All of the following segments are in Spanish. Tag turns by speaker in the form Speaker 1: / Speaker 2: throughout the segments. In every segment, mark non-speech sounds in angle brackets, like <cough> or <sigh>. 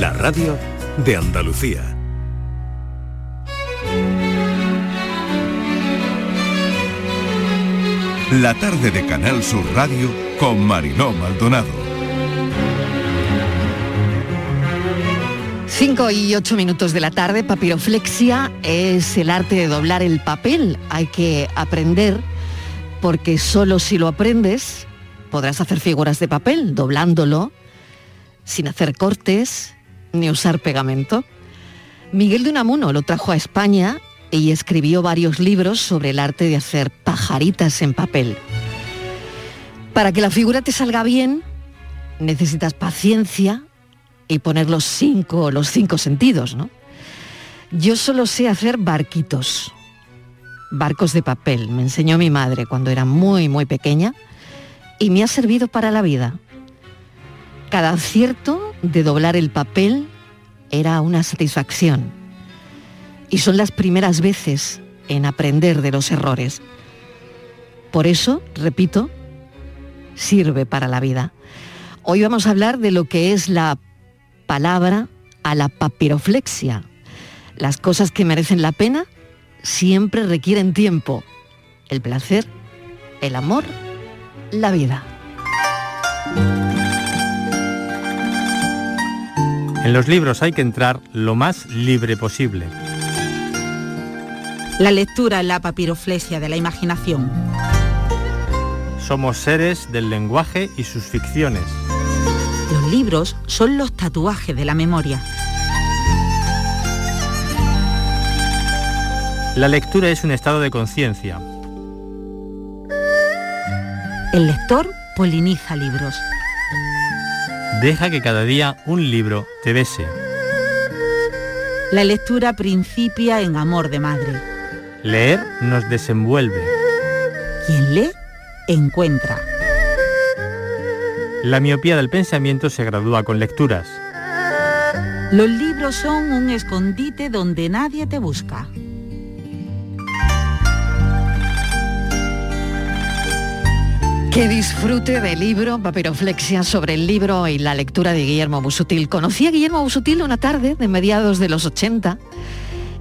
Speaker 1: la radio de Andalucía. La tarde de Canal Sur Radio con Mariló Maldonado.
Speaker 2: 5 y 8 minutos de la tarde, papiroflexia es el arte de doblar el papel. Hay que aprender porque solo si lo aprendes podrás hacer figuras de papel doblándolo sin hacer cortes ni usar pegamento. Miguel de Unamuno lo trajo a España y escribió varios libros sobre el arte de hacer pajaritas en papel. Para que la figura te salga bien, necesitas paciencia y poner los cinco, los cinco sentidos, ¿no? Yo solo sé hacer barquitos, barcos de papel. Me enseñó mi madre cuando era muy, muy pequeña y me ha servido para la vida. Cada acierto de doblar el papel era una satisfacción. Y son las primeras veces en aprender de los errores. Por eso, repito, sirve para la vida. Hoy vamos a hablar de lo que es la palabra a la papiroflexia. Las cosas que merecen la pena siempre requieren tiempo. El placer, el amor, la vida.
Speaker 3: En los libros hay que entrar lo más libre posible.
Speaker 4: La lectura es la papiroflexia de la imaginación.
Speaker 3: Somos seres del lenguaje y sus ficciones.
Speaker 4: Los libros son los tatuajes de la memoria.
Speaker 3: La lectura es un estado de conciencia.
Speaker 4: El lector poliniza libros.
Speaker 3: Deja que cada día un libro te bese.
Speaker 4: La lectura principia en amor de madre.
Speaker 3: Leer nos desenvuelve.
Speaker 4: Quien lee, encuentra.
Speaker 3: La miopía del pensamiento se gradúa con lecturas.
Speaker 4: Los libros son un escondite donde nadie te busca.
Speaker 2: Que disfrute del libro Papiroflexia sobre el libro y la lectura de Guillermo Busutil. Conocí a Guillermo Busutil una tarde de mediados de los 80.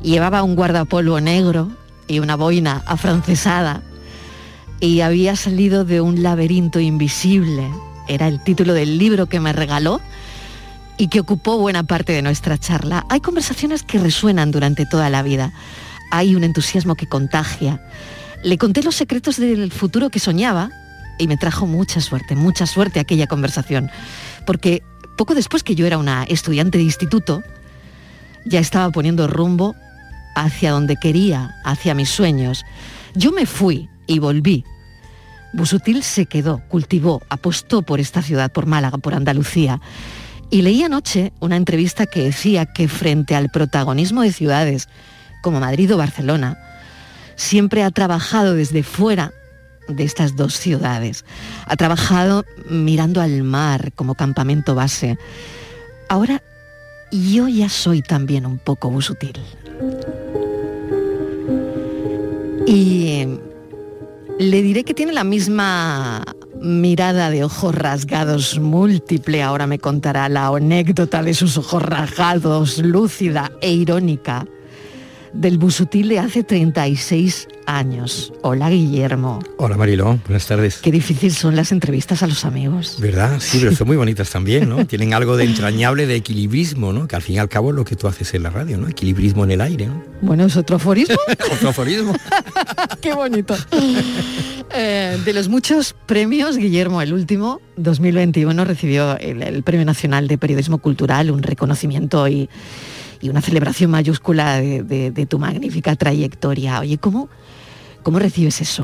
Speaker 2: Llevaba un guardapolvo negro y una boina afrancesada y había salido de un laberinto invisible. Era el título del libro que me regaló y que ocupó buena parte de nuestra charla. Hay conversaciones que resuenan durante toda la vida. Hay un entusiasmo que contagia. Le conté los secretos del futuro que soñaba y me trajo mucha suerte, mucha suerte aquella conversación, porque poco después que yo era una estudiante de instituto, ya estaba poniendo rumbo hacia donde quería, hacia mis sueños. Yo me fui y volví. Busutil se quedó, cultivó, apostó por esta ciudad, por Málaga, por Andalucía. Y leí anoche una entrevista que decía que frente al protagonismo de ciudades como Madrid o Barcelona, siempre ha trabajado desde fuera de estas dos ciudades. Ha trabajado mirando al mar como campamento base. Ahora yo ya soy también un poco busutil. Y le diré que tiene la misma mirada de ojos rasgados múltiple. Ahora me contará la anécdota de sus ojos rasgados, lúcida e irónica del Busutil de hace 36 años. Hola Guillermo.
Speaker 5: Hola Mariló, buenas tardes.
Speaker 2: Qué difícil son las entrevistas a los amigos.
Speaker 5: ¿Verdad? Sí, pero <laughs> son muy bonitas también, ¿no? Tienen algo de entrañable de equilibrismo, ¿no? Que al fin y al cabo es lo que tú haces en la radio, ¿no? Equilibrismo en el aire, ¿no?
Speaker 2: Bueno, es otro aforismo. <laughs>
Speaker 5: otro aforismo. <laughs>
Speaker 2: Qué bonito. Eh, de los muchos premios, Guillermo, el último, 2021, recibió el, el Premio Nacional de Periodismo Cultural, un reconocimiento y y una celebración mayúscula de, tu magnífica trayectoria. Oye, ¿cómo, ¿cómo recibes eso?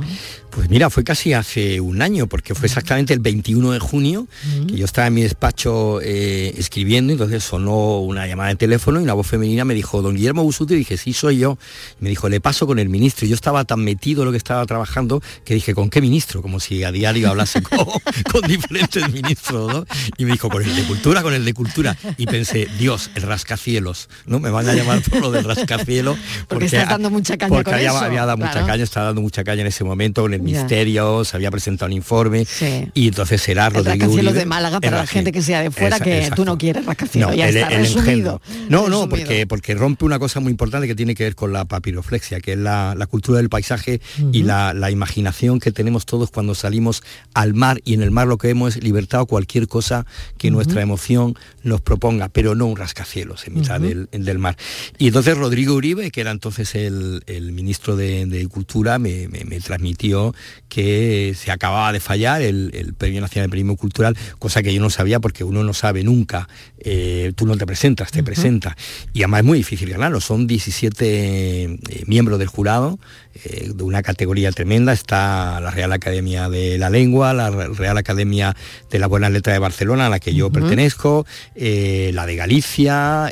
Speaker 5: Pues mira, fue casi hace un año, porque fue exactamente el 21 de junio, que yo estaba en mi despacho eh, escribiendo, entonces sonó una llamada de teléfono y una voz femenina me dijo, don Guillermo Busuti, y dije, sí, soy yo. Y me dijo, le paso con el ministro. Y yo estaba tan metido en lo que estaba trabajando que dije, ¿con qué ministro? Como si a diario hablase <laughs> con, con diferentes ministros, ¿no? Y me dijo, con el de cultura, con el de cultura. Y pensé, Dios, el rascacielos, ¿no? Me van a llamar por lo del rascacielos. <laughs>
Speaker 2: Porque, porque estás dando mucha caña
Speaker 5: porque
Speaker 2: con
Speaker 5: había,
Speaker 2: eso.
Speaker 5: había dado
Speaker 2: claro.
Speaker 5: mucha caña, estaba dando mucha caña en ese momento con el el Ministerio, se había presentado un informe y entonces será Rodrigo
Speaker 2: rascacielos de Málaga para la gente que sea de fuera que tú no quieres rascacielos,
Speaker 5: no,
Speaker 2: ya
Speaker 5: el,
Speaker 2: está
Speaker 5: el
Speaker 2: resumido.
Speaker 5: No, no, porque, porque rompe una cosa muy importante que tiene que ver con la papiroflexia, que es la, la cultura del paisaje y la, la imaginación que tenemos todos cuando salimos al mar y en el mar lo que vemos es libertad o cualquier cosa que nuestra emoción nos proponga, pero no un rascacielos en mitad del, del, mar. Y entonces Rodrigo Uribe, que era entonces el, el ministro de, de Cultura, me, me, me, transmitió que se acababa de fallar el, el, Premio Nacional de Periodismo Cultural, cosa que yo no sabía porque uno no sabe nunca, eh, tú no te presentas, te uh -huh. presenta. Y además es muy difícil ganarlo, son 17 eh, miembros del jurado, eh, de una categoría tremenda, está la Real Academia de la Lengua, la Real Academia de la Buena Letra de Barcelona, a la que yo uh -huh. pertenezco, la de Galicia,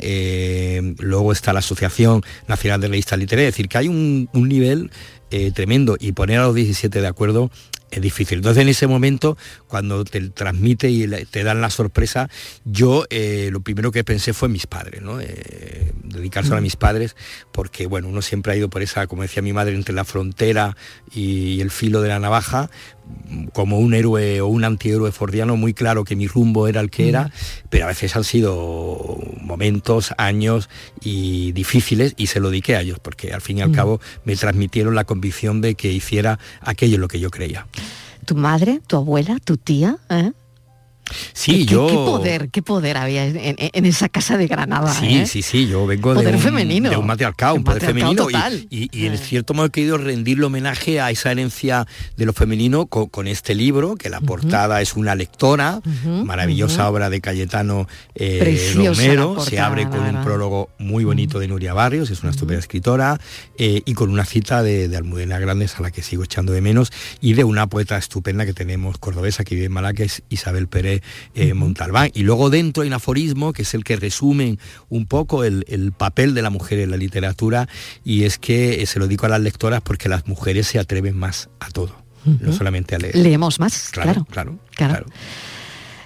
Speaker 5: luego está la Asociación Nacional de Revistas Literarias, es decir, que hay un, un nivel eh, tremendo y poner a los 17 de acuerdo es difícil. Entonces en ese momento, cuando te transmite y te dan la sorpresa, yo eh, lo primero que pensé fue mis padres, ¿no? Eh, dedicarse mm. a mis padres, porque bueno, uno siempre ha ido por esa, como decía mi madre, entre la frontera y el filo de la navaja, como un héroe o un antihéroe fordiano muy claro que mi rumbo era el que era, pero a veces han sido momentos, años y difíciles y se lo dediqué a ellos, porque al fin y al cabo me transmitieron la convicción de que hiciera aquello en lo que yo creía.
Speaker 2: ¿Tu madre, tu abuela, tu tía? ¿eh?
Speaker 5: Sí,
Speaker 2: ¿Qué,
Speaker 5: yo...
Speaker 2: ¿Qué poder, qué poder había en, en, en esa casa de Granada?
Speaker 5: Sí,
Speaker 2: ¿eh?
Speaker 5: sí, sí, yo vengo
Speaker 2: poder
Speaker 5: de, un,
Speaker 2: femenino.
Speaker 5: de un matriarcado, un, un poder femenino.
Speaker 2: Total.
Speaker 5: Y, y, y, en cierto modo he querido rendirle homenaje a esa herencia de lo femenino con, con este libro, que la portada uh -huh. es una lectora, uh -huh, maravillosa uh -huh. obra de Cayetano eh, Romero, portada, se abre con un prólogo muy bonito de Nuria Barrios, es una estupenda escritora, eh, y con una cita de, de, Almudena Grandes, a la que sigo echando de menos, y de una poeta estupenda que tenemos cordobesa, que vive en Malaca, es Isabel Pérez eh, Montalbán. Y luego dentro hay un aforismo que es el que resume un poco el, el, papel de la mujer en la literatura y es que se lo digo a las lectoras porque las mujeres se atreven más a todo, uh -huh. no solamente a leer.
Speaker 2: Leemos más, claro.
Speaker 5: Claro,
Speaker 2: claro. claro.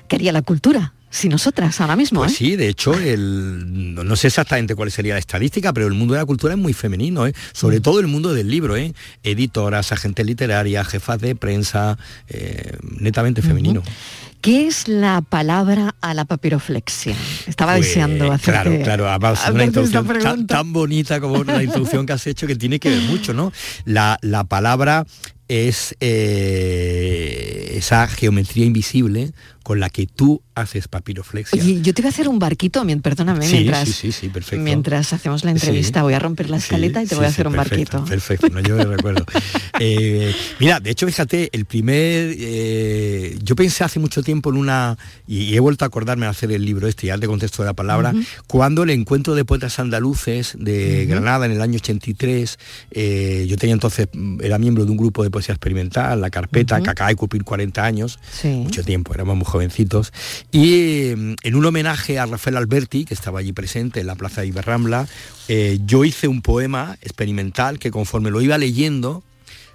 Speaker 2: Quería la cultura. Si nosotras ahora mismo.
Speaker 5: Pues
Speaker 2: ¿eh?
Speaker 5: sí, de hecho, el, no sé exactamente cuál sería la estadística, pero el mundo de la cultura es muy femenino, ¿eh? sobre mm. todo el mundo del libro, ¿eh? editoras, agentes literarias, jefas de prensa, eh, netamente femenino. Uh -huh.
Speaker 2: ¿Qué es la palabra a la papiroflexia? Estaba pues, deseando hacer
Speaker 5: Claro, claro, además una introducción tan, tan, bonita como la introducción que has hecho que tiene que ver mucho, ¿no? La, la palabra es eh, esa geometría invisible con la que tú haces papiroflexia.
Speaker 2: Oye, yo te voy a hacer un barquito, perdóname,
Speaker 5: sí,
Speaker 2: mientras,
Speaker 5: sí, sí, sí, perfecto.
Speaker 2: mientras hacemos la entrevista, voy a romper la escaleta y te voy a hacer un
Speaker 5: perfecto,
Speaker 2: barquito.
Speaker 5: Perfecto, no, yo recuerdo. <laughs> eh, mira, de hecho, fíjate, el primer... Eh, yo pensé hace mucho tiempo en una... Y he vuelto a acordarme de hacer el libro este, ya te contesto de la palabra, uh -huh. cuando el encuentro de poetas andaluces de uh -huh. Granada en el año 83, eh, yo tenía entonces, era miembro de un grupo de poesía experimental, la carpeta, uh -huh. que acaba de cumplir 40 años, mucho tiempo, éramos muy jovencitos, y eh, en un homenaje a Rafael Alberti, que estaba allí presente en la Plaza de Iberrambla, eh, yo hice un poema experimental que conforme lo iba leyendo,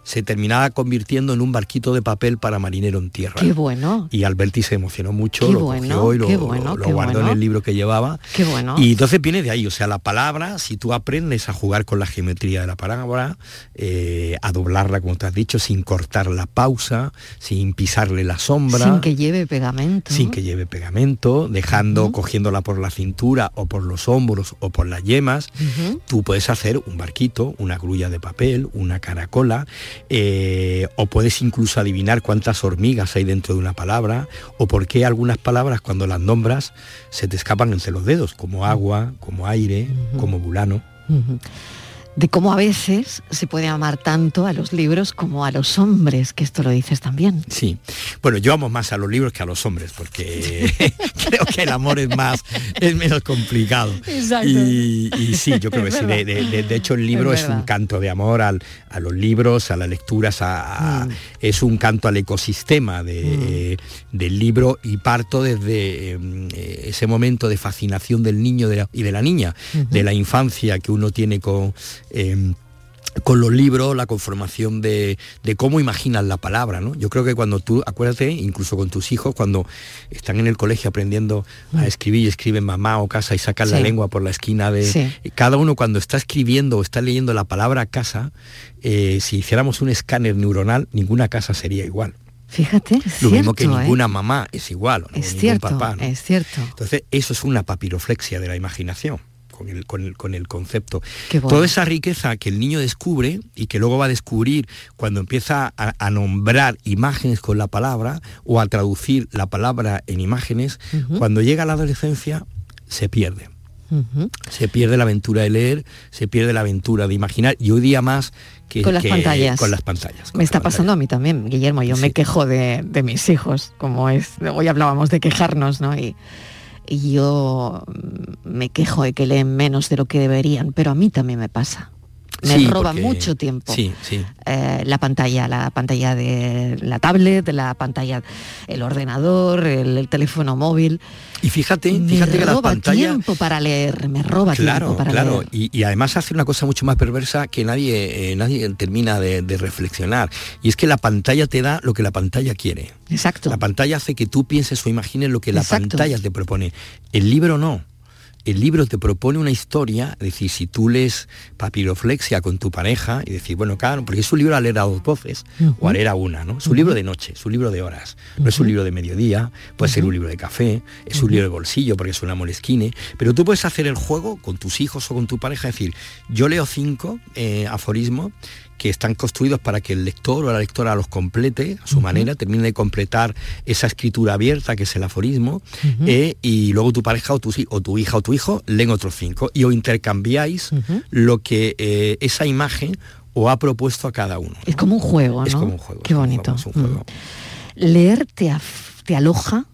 Speaker 5: se terminaba convirtiendo en un barquito de papel para marinero en tierra.
Speaker 2: Qué bueno.
Speaker 5: Y Alberti se emocionó mucho,
Speaker 2: qué
Speaker 5: lo
Speaker 2: bueno,
Speaker 5: cogió y lo,
Speaker 2: qué bueno,
Speaker 5: lo
Speaker 2: qué
Speaker 5: guardó
Speaker 2: bueno.
Speaker 5: en el libro que llevaba.
Speaker 2: Qué bueno.
Speaker 5: Y entonces viene de ahí, o sea, la palabra, si tú aprendes a jugar con la geometría de la palabra, eh, a doblarla, como te has dicho, sin cortar la pausa, sin pisarle la sombra.
Speaker 2: Sin que lleve pegamento.
Speaker 5: Sin que lleve pegamento, dejando, uh -huh. cogiéndola por la cintura o por los hombros o por las yemas, uh -huh. tú puedes hacer un barquito, una grulla de papel, una caracola, eh, o puedes incluso adivinar cuántas hormigas hay dentro de una palabra, o por qué algunas palabras cuando las nombras se te escapan entre los dedos, como agua, como aire, uh -huh. como bulano.
Speaker 2: Uh -huh de cómo a veces se puede amar tanto a los libros como a los hombres, que esto lo dices también.
Speaker 5: Sí, bueno, yo amo más a los libros que a los hombres, porque <laughs> <laughs> creo que el amor es más, es menos complicado.
Speaker 2: Exacto.
Speaker 5: Y, y sí, yo creo <laughs> que sí, de, de, de, hecho el libro es, es un canto de amor al, a los libros, a las lecturas, a, a, mm. es un canto al ecosistema de, mm. del libro y parto desde eh, ese momento de fascinación del niño de la, y de la niña, uh -huh. de la infancia que uno tiene con eh, con los libros, la conformación de, cómo imaginas la palabra, ¿no? Yo creo que cuando tú, acuérdate, incluso con tus hijos, cuando están en el colegio aprendiendo a mm. escribir y escriben mamá o casa y sacan la lengua por la esquina de... Cada uno cuando está escribiendo o está leyendo la palabra casa, eh, si hiciéramos un escáner neuronal, ninguna casa sería igual.
Speaker 2: Fíjate,
Speaker 5: lo
Speaker 2: mismo
Speaker 5: que ninguna ¿eh? mamá es igual,
Speaker 2: es cierto, papá, es cierto.
Speaker 5: Entonces eso es una papiroflexia de la imaginación con el, concepto. Toda esa riqueza que el niño descubre y que luego va a descubrir cuando empieza a, nombrar imágenes con la palabra o a traducir la palabra en imágenes, cuando llega a la adolescencia se pierde. Se pierde la aventura de leer, se pierde la aventura de imaginar y hoy día más que
Speaker 2: con las pantallas.
Speaker 5: Con las pantallas.
Speaker 2: me está pasando a mí también, Guillermo. Yo me quejo de, de, mis hijos, como es. Hoy hablábamos de quejarnos, ¿no? Y yo me quejo de que leen menos de lo que deberían, pero a mí también me pasa. Me roba mucho tiempo
Speaker 5: sí, sí.
Speaker 2: Eh, la pantalla, la pantalla de la tablet, la pantalla, el ordenador, el, teléfono móvil.
Speaker 5: Y fíjate, fíjate que la pantalla...
Speaker 2: tiempo para leer, me roba
Speaker 5: claro,
Speaker 2: tiempo para
Speaker 5: claro. Y, y, además hace una cosa mucho más perversa que nadie, eh, nadie termina de, reflexionar. Y es que la pantalla te da lo que la pantalla quiere.
Speaker 2: Exacto.
Speaker 5: La pantalla hace que tú pienses o imagines lo que la pantalla te propone. El libro no el libro te propone una historia, es decir, si tú lees papiroflexia con tu pareja y decir, bueno, claro, porque es un libro a leer a dos voces o a leer a una, ¿no? Es un libro de noche, es un libro de horas, no es un libro de mediodía, puede ser un libro de café, es un libro de bolsillo porque es una molesquine, pero tú puedes hacer el juego con tus hijos o con tu pareja, es decir, yo leo cinco eh, aforismos que están construidos para que el lector o la lectora los complete a su manera, termine de completar esa escritura abierta que es el aforismo, eh, y luego tu pareja o tu, o tu hija o tu hijo leen otros cinco y os intercambiáis lo que eh, esa imagen os ha propuesto a cada uno.
Speaker 2: Es como un juego, ¿no?
Speaker 5: Es como un juego.
Speaker 2: Qué bonito. Leer te, te aloja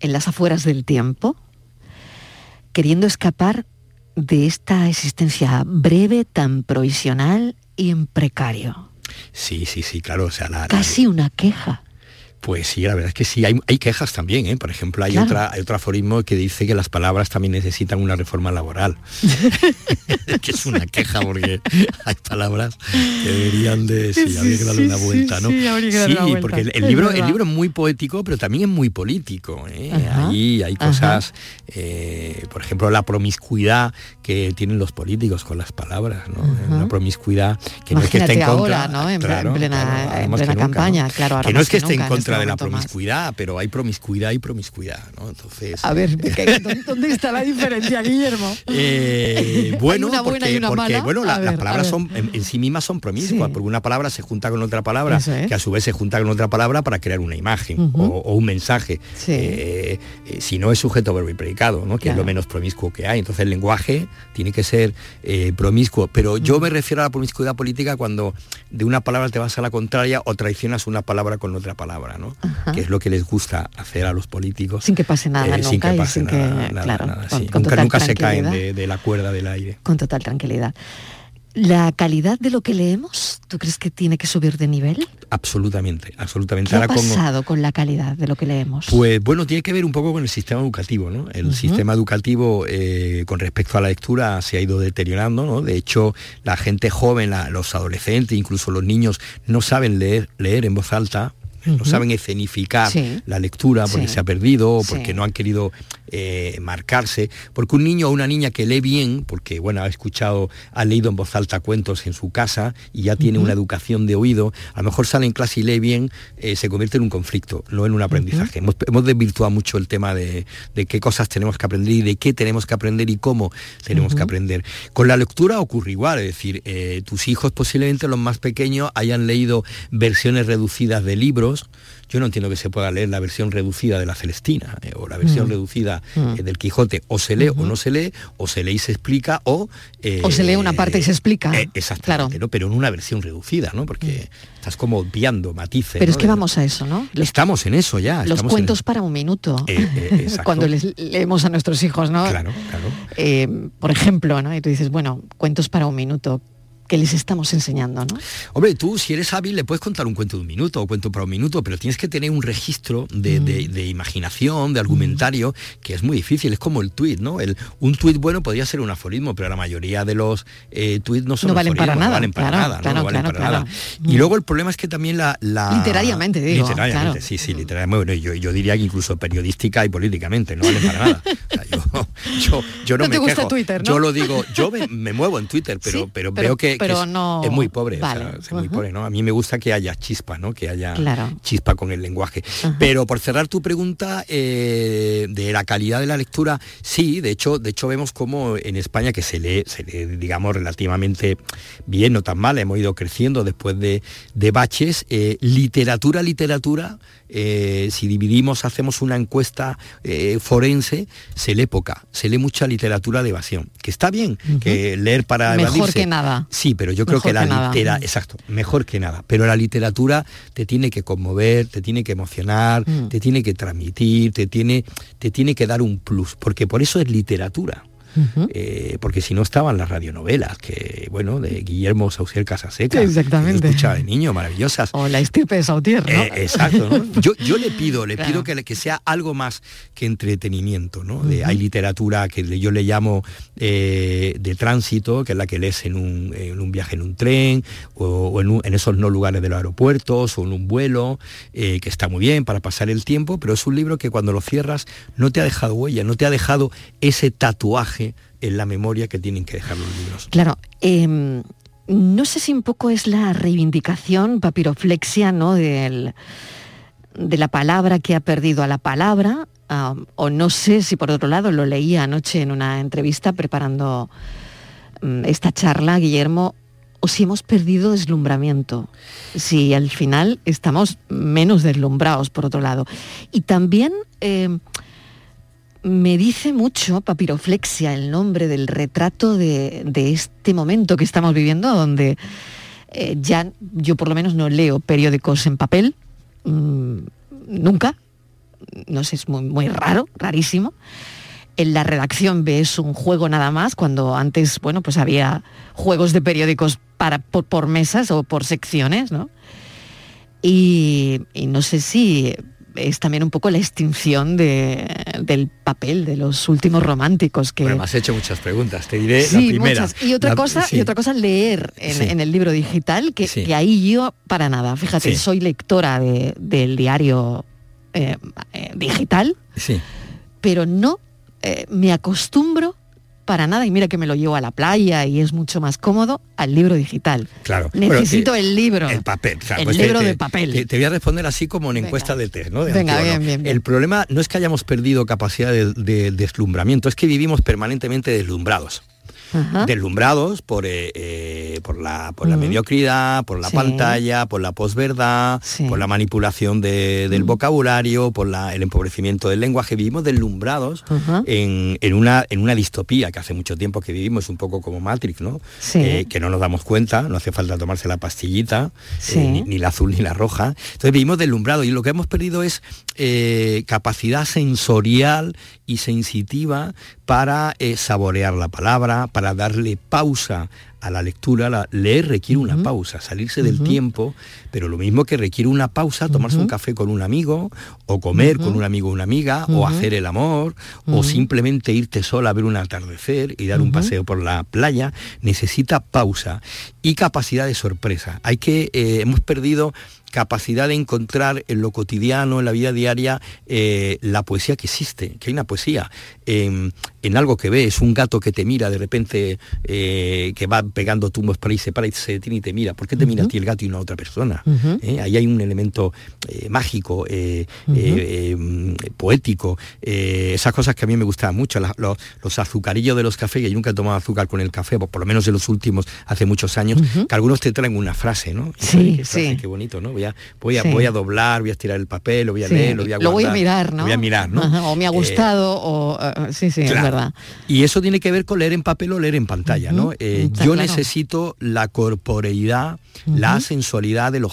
Speaker 2: en las afueras del tiempo, queriendo escapar de esta existencia breve, tan provisional y en precario.
Speaker 5: Sí, sí, sí, claro. O sea, la,
Speaker 2: Casi una queja.
Speaker 5: Pues sí, la verdad es que sí, hay, quejas también, ¿eh? Por ejemplo, hay, otra, hay otro aforismo que dice que las palabras también necesitan una reforma laboral. <laughs> que es una queja porque hay palabras que deberían de... Sí, habría que darle una vuelta, ¿no? Sí, porque el, libro, el libro es muy poético, pero también es muy político. ¿eh? Ahí hay cosas, eh, por ejemplo, la promiscuidad que tienen los políticos con las palabras, ¿no? Una promiscuidad que no es que esté en contra...
Speaker 2: ¿no? En, plena, campaña, claro.
Speaker 5: que no es que esté en contra de la promiscuidad, pero hay promiscuidad y promiscuidad, ¿no? Entonces.
Speaker 2: A ver, ¿dónde está la diferencia, <laughs> Guillermo?
Speaker 5: Eh, bueno, porque, bueno, las palabras son en, sí mismas son promiscuas, porque una palabra se junta con otra palabra, que a su vez se junta con otra palabra para crear una imagen o, un mensaje. Eh, eh, si no es sujeto, verbo y predicado, ¿no? Que es lo menos promiscuo que hay. Entonces el lenguaje tiene que ser promiscuo. Pero yo me refiero a la promiscuidad política cuando de una palabra te vas a la contraria o traicionas una palabra con otra palabra que es lo que les gusta hacer a los políticos.
Speaker 2: Sin que pase nada,
Speaker 5: eh, sin que pase nada, nunca, se caen de, la cuerda del aire.
Speaker 2: Con total tranquilidad. ¿La calidad de lo que leemos, tú crees que tiene que subir de nivel?
Speaker 5: Absolutamente, absolutamente.
Speaker 2: ¿Qué ha pasado con la calidad de lo que leemos?
Speaker 5: Pues bueno, tiene que ver un poco con el sistema educativo, ¿no? El sistema educativo eh, con respecto a la lectura se ha ido deteriorando, ¿no? De hecho, la gente joven, los adolescentes, incluso los niños, no saben leer, leer en voz alta no saben escenificar la lectura porque se ha perdido o porque no han querido eh, marcarse, porque un niño o una niña que lee bien, porque bueno, ha escuchado, ha leído en voz alta cuentos en su casa y ya tiene una educación de oído, a lo mejor sale en clase y lee bien, eh, se convierte en un conflicto, no en un aprendizaje. hemos, desvirtuado mucho el tema de, qué cosas tenemos que aprender y de qué tenemos que aprender y cómo tenemos que aprender. Con la lectura ocurre igual, es decir, eh, tus hijos posiblemente los más pequeños hayan leído versiones reducidas de libros, yo no entiendo que se pueda leer la versión reducida de la Celestina eh, o la versión mm. reducida eh, mm. del Quijote. O se lee o no se lee, o se lee y se explica, o...
Speaker 2: Eh, o se lee una parte y se explica.
Speaker 5: exactamente, claro. pero en una versión reducida, ¿no? Porque mm. estás como obviando matices.
Speaker 2: Pero es que vamos a eso, ¿no?
Speaker 5: estamos en eso ya.
Speaker 2: Los cuentos para un minuto. <laughs> Cuando les leemos a nuestros hijos, ¿no?
Speaker 5: Claro, claro.
Speaker 2: por ejemplo, ¿no? Y tú dices, bueno, cuentos para un minuto que les estamos enseñando, ¿no?
Speaker 5: Hombre, tú si eres hábil le puedes contar un cuento de un minuto o cuento para un minuto, pero tienes que tener un registro de,
Speaker 2: Mm.
Speaker 5: imaginación, de argumentario, que es muy difícil. Es como el tuit, ¿no? El, un tuit bueno podría ser un aforismo, pero la mayoría de los eh, tuits no son
Speaker 2: No valen para nada,
Speaker 5: No valen para
Speaker 2: claro,
Speaker 5: nada, ¿no?
Speaker 2: claro,
Speaker 5: No valen
Speaker 2: claro,
Speaker 5: para
Speaker 2: claro.
Speaker 5: nada.
Speaker 2: Mm.
Speaker 5: Y luego el problema es que también la... la-
Speaker 2: Literariamente, digo,
Speaker 5: Literariamente, sí, sí, literariamente. Bueno, yo, yo diría que incluso periodística y políticamente, no valen para nada. O sea, yo, <laughs> yo, yo no,
Speaker 2: No te
Speaker 5: me
Speaker 2: gusta
Speaker 5: quejo.
Speaker 2: Twitter.
Speaker 5: Yo lo digo, yo me, me muevo en Twitter, pero, <laughs>
Speaker 2: Sí,
Speaker 5: pero,
Speaker 2: pero-
Speaker 5: veo que
Speaker 2: pero
Speaker 5: es,
Speaker 2: no-
Speaker 5: es muy pobre. o sea, es muy pobre, ¿no? A mí me gusta que haya chispa, ¿no? Que haya
Speaker 2: Claro.
Speaker 5: chispa con el lenguaje. Pero por cerrar tu pregunta eh, de la calidad de la lectura, sí, de hecho, de hecho vemos como en España que se lee, se lee, digamos, relativamente bien, no tan mal, hemos ido creciendo después de, de baches. Eh, literatura, literatura, eh, si dividimos, hacemos una encuesta eh, forense, se lee poca, se lee mucha literatura de evasión, que está bien, que leer para
Speaker 2: Mejor
Speaker 5: evadirse.
Speaker 2: que nada.
Speaker 5: Sí, pero yo creo
Speaker 2: Mejor
Speaker 5: que la
Speaker 2: que nada.
Speaker 5: litera,
Speaker 2: Mm.
Speaker 5: exacto, mejor que nada. Pero la literatura te tiene que conmover, te tiene que emocionar,
Speaker 2: Mm.
Speaker 5: te tiene que transmitir, te tiene, te tiene que dar un plus, porque por eso es literatura. Eh, porque si no estaban las radionovelas, que bueno, de Guillermo Saucier Casaseca,
Speaker 2: Exactamente.
Speaker 5: escuchaba de niño, maravillosas.
Speaker 2: O la estirpe de Sautier, ¿no?
Speaker 5: Eh, exacto, ¿no? <laughs> Yo, yo le pido, le
Speaker 2: Claro.
Speaker 5: pido que, que sea algo más que entretenimiento, ¿no? De-. Hay literatura que yo le llamo eh, de tránsito, que es la que lees en un, en un viaje en un tren, o, o en, un- en esos no lugares de los aeropuertos, o en un vuelo, que está muy bien para pasar el tiempo, pero es un libro que cuando lo cierras no te ha dejado huella, no te ha dejado ese tatuaje en la memoria que tienen que dejar los libros.
Speaker 2: Claro, em, no sé si un poco es la reivindicación papiroflexia, ¿no? Del, de la palabra que ha perdido a la palabra, o no sé si por otro lado lo leía anoche en una entrevista preparando mm, esta charla, Guillermo, o si hemos perdido deslumbramiento, si al final estamos menos deslumbrados por otro lado. Y también em, me dice mucho papiroflexia, el nombre del retrato de, de este momento que estamos viviendo, donde eh, ya yo por lo menos no leo periódicos en papel, mm, nunca, no sé, es muy, muy raro, rarísimo. En la redacción ves un juego nada más, cuando antes, bueno, pues había juegos de periódicos para, por, mesas o por secciones, ¿no? Y no sé si es también un poco la extinción de- del papel de los últimos románticos que
Speaker 5: Bueno, me has hecho muchas preguntas, te diré
Speaker 2: sí,
Speaker 5: la primera.
Speaker 2: muchas. Y otra
Speaker 5: La-
Speaker 2: cosa,
Speaker 5: sí.
Speaker 2: y otra cosa leer en,
Speaker 5: Sí.
Speaker 2: en el libro digital, que, ahí yo para nada. Fíjate, soy lectora de- del diario eh, eh, digital,
Speaker 5: Sí.
Speaker 2: pero no eh, me acostumbro para nada, y mira que me lo llevo a la playa y es mucho más cómodo, al libro digital.
Speaker 5: Claro.
Speaker 2: Necesito
Speaker 5: Bueno, eh,
Speaker 2: el libro.
Speaker 5: El papel. o sea,
Speaker 2: El
Speaker 5: pues
Speaker 2: libro
Speaker 5: te-
Speaker 2: de papel.
Speaker 5: Te, te voy a responder así como en encuesta de test, ¿no? De
Speaker 2: Venga,
Speaker 5: antiguo, ¿no?
Speaker 2: bien, bien.
Speaker 5: El problema no es que hayamos perdido capacidad de, de deslumbramiento, es que vivimos permanentemente deslumbrados.
Speaker 2: Ajá.
Speaker 5: Deslumbrados por, eh, eh, por la, por la mediocridad, por la
Speaker 2: Sí.
Speaker 5: pantalla, por la posverdad,
Speaker 2: Sí.
Speaker 5: por la manipulación de- del vocabulario, por la- el empobrecimiento del lenguaje. Vivimos deslumbrados en, en una, en una distopía que hace mucho tiempo que vivimos, un poco como Matrix, ¿no?
Speaker 2: Sí.
Speaker 5: Eh, que no nos damos cuenta, no hace falta tomarse la pastillita, ni, ni la azul ni la roja. Entonces vivimos deslumbrados y lo que hemos perdido es eh, capacidad sensorial y sensitiva para eh, saborear la palabra, para darle pausa a la lectura. La- leer requiere una pausa, salirse del tiempo, pero lo mismo que requiere una pausa, tomarse un café con un amigo, o comer con un amigo o una amiga, o hacer el amor, o simplemente irte sola a ver un atardecer y dar un paseo por la playa, necesita pausa y capacidad de sorpresa. Hay que, eh, hemos perdido capacidad de encontrar en lo cotidiano, en la vida diaria, eh, la poesía que existe, que hay una poesía en, en algo que ves, un gato que te mira de repente, eh, que va pegando tumbos por ahí, se para y se detiene y te mira. ¿Por qué te mira a ti el gato y no a otra persona?
Speaker 2: Ujú.
Speaker 5: ¿Eh? Ahí hay un elemento eh, mágico, eh,
Speaker 2: Ujú.
Speaker 5: eh, eh, poético, eh, esas cosas que a mí me gustaban mucho, la- los, los azucarillos de los cafés, que yo nunca he tomado azúcar con el café, por, lo menos en los últimos, hace muchos años,
Speaker 2: Ujú.
Speaker 5: que algunos te traen una frase, ¿no? Y
Speaker 2: Sí,
Speaker 5: qué frase,
Speaker 2: sí.
Speaker 5: Qué bonito, ¿no? Voy a, voy, a,
Speaker 2: Sí.
Speaker 5: voy a doblar, voy a estirar el papel, lo voy a
Speaker 2: Sí,
Speaker 5: leer, lo voy a
Speaker 2: lo voy a
Speaker 5: guardar,
Speaker 2: mirar, ¿no?
Speaker 5: voy a mirar, ¿no?
Speaker 2: Ajá, o me ha
Speaker 5: Eh,
Speaker 2: gustado, o sí, sí, es
Speaker 5: Claro.
Speaker 2: verdad.
Speaker 5: Y eso tiene que ver con leer en papel o leer en pantalla, ¿no? Yo
Speaker 2: claro.
Speaker 5: necesito la corporeidad, la sensualidad del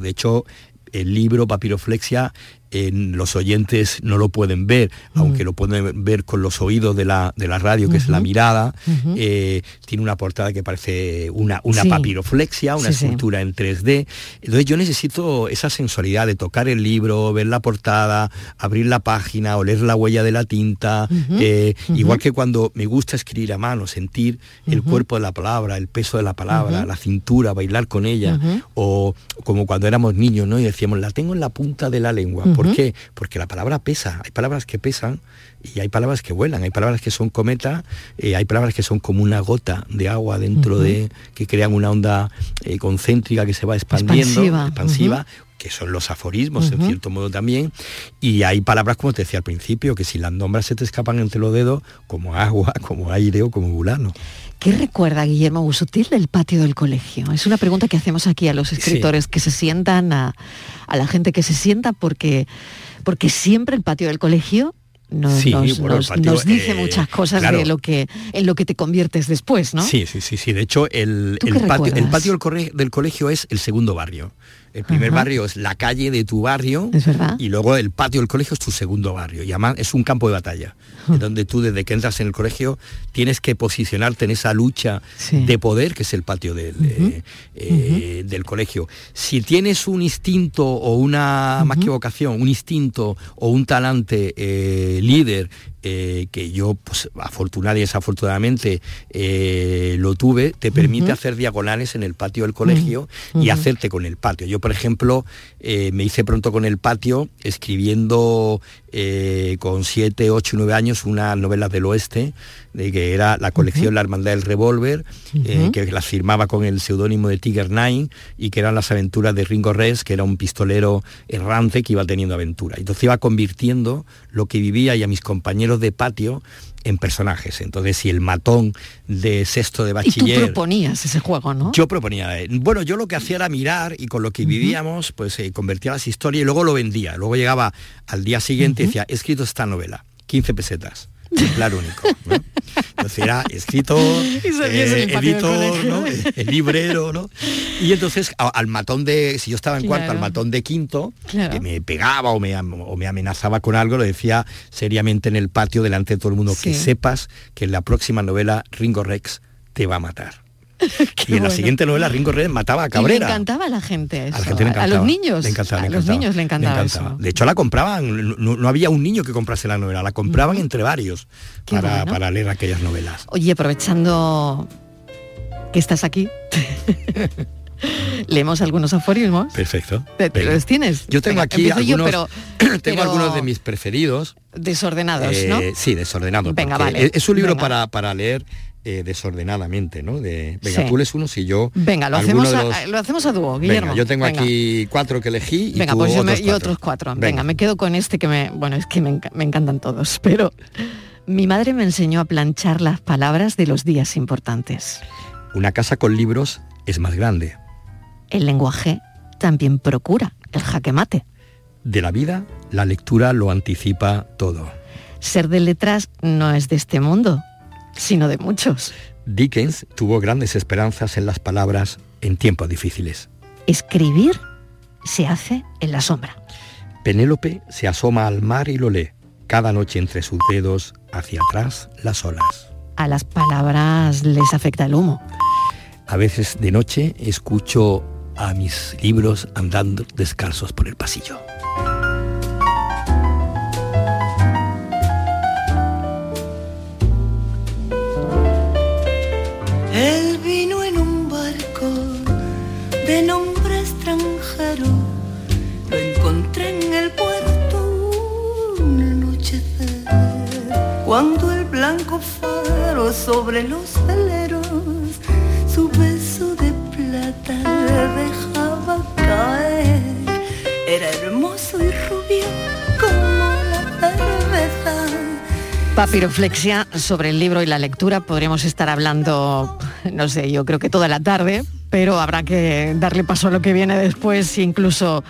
Speaker 5: De hecho, el libro Papiroflexia los oyentes no lo pueden ver, aunque lo pueden ver con los oídos de la, de la radio, que es la mirada. Eh, tiene una portada que parece una, una papiroflexia, una escultura en 3D. Entonces yo necesito esa sensualidad de tocar el libro, ver la portada, abrir la página, oler la huella de la tinta, eh, igual que cuando me gusta escribir a mano, sentir el cuerpo de la palabra, el peso de la palabra, la cintura, bailar con ella, o como cuando éramos niños, ¿no? Y decíamos, la tengo en la punta de la lengua. ¿Por qué? Porque la palabra pesa, hay palabras que pesan y hay palabras que vuelan, hay palabras que son cometa, eh, hay palabras que son como una gota de agua dentro de, que crean una onda eh, concéntrica que se va expandiendo, expansiva, que son los aforismos en cierto modo también, y hay palabras como te decía al principio, que si las nombras se te escapan entre los dedos, como agua, <laughs> como aire o como bulano.
Speaker 2: ¿Qué recuerda Guillermo Busutil del patio del colegio? Es una pregunta que hacemos aquí a los escritores que se sientan, a, la gente que se sienta, porque, porque siempre el patio del colegio nos, dice eh, muchas cosas de lo que en lo que te conviertes después, ¿no?
Speaker 5: Sí, sí, sí, sí. De hecho, el, patio, el patio del, colegio es el segundo barrio. El primer barrio es la calle de tu barrio y luego el patio del colegio es tu segundo barrio. Y además es un campo de batalla, donde tú desde que entras en el colegio tienes que posicionarte en esa lucha de poder que es el patio del, eh, eh, del colegio. Si tienes un instinto o una, más que vocación, un instinto o un talante eh, líder eh, que yo, pues, afortunadamente y desafortunadamente, eh, lo tuve, te permite hacer diagonales en el patio del colegio y hacerte con el patio. Yo, por ejemplo, eh, me hice pronto con el patio escribiendo con 7, 8, 9 años unas novelas del oeste, de que era la colección La Hermandad del Revólver, que las firmaba con el seudónimo de Tiger Nine y que eran las aventuras de Ringo Res, que era un pistolero errante que iba teniendo aventura. Entonces iba convirtiendo lo que vivía y a mis compañeros de patio en personajes. Entonces, si el matón de sexto de bachiller...
Speaker 2: Y tú proponías ese juego, ¿no?
Speaker 5: Yo proponía. Eh, bueno, yo lo que hacía era mirar y con lo que vivíamos, pues eh, convertía las historias y luego lo vendía. Luego llegaba al día siguiente y decía, he escrito esta novela, 15 pesetas claro único. Entonces era escritor, eh, editor, el librero, ¿no? Y entonces al matón de, si yo estaba en cuarto, al matón de quinto, que me pegaba o me, o me, amenazaba con algo, lo decía seriamente en el patio delante de todo el mundo, que sepas que en la próxima novela Ringo Rex te va a matar. <laughs> y en la siguiente novela Ringo Rex mataba a Cabrera.
Speaker 2: le encantaba a la gente A, los niños.
Speaker 5: Le encantaba,
Speaker 2: a los niños le encantaba,
Speaker 5: De hecho la compraban, no, había un niño que comprase la novela, la compraban entre varios para, leer aquellas novelas.
Speaker 2: Oye, aprovechando que estás aquí. <laughs> Leemos algunos aforismos.
Speaker 5: Perfecto.
Speaker 2: ¿Te, los tienes?
Speaker 5: Yo tengo aquí algunos, <clears throat> tengo algunos de mis preferidos.
Speaker 2: Desordenados, ¿no?
Speaker 5: Eh, sí, desordenados. Venga, vale. Es, un libro para, para leer eh, desordenadamente, ¿no? De, venga, tú lees uno si yo...
Speaker 2: Venga, lo hacemos, a, lo hacemos a dúo, Guillermo.
Speaker 5: yo tengo aquí cuatro que elegí y
Speaker 2: venga, pues yo, otros cuatro. Venga. me quedo con este que me... Bueno, es que me, me encantan todos, <laughs> pero... Mi madre me enseñó a planchar las palabras de los días importantes.
Speaker 5: Una casa con libros es más grande.
Speaker 2: El lenguaje también procura el jaque mate.
Speaker 5: De la vida, la lectura lo anticipa todo.
Speaker 2: Ser de letras no es de este mundo, sino de muchos.
Speaker 5: Dickens tuvo grandes esperanzas en las palabras en tiempos difíciles.
Speaker 2: Escribir se hace en la sombra.
Speaker 5: Penélope se asoma al mar y lo lee, cada noche entre sus dedos, hacia atrás las olas.
Speaker 2: A las palabras les afecta el humo.
Speaker 5: A veces de noche escucho a mis libros andando descalzos por el pasillo.
Speaker 6: Sobre los veleros su beso de plata dejaba caer. Era hermoso y rubio como la cerveza
Speaker 2: Papiroflexia sobre el libro y la lectura. Podríamos estar hablando, no sé, yo creo que toda la tarde, pero habrá que darle paso a lo que viene después, incluso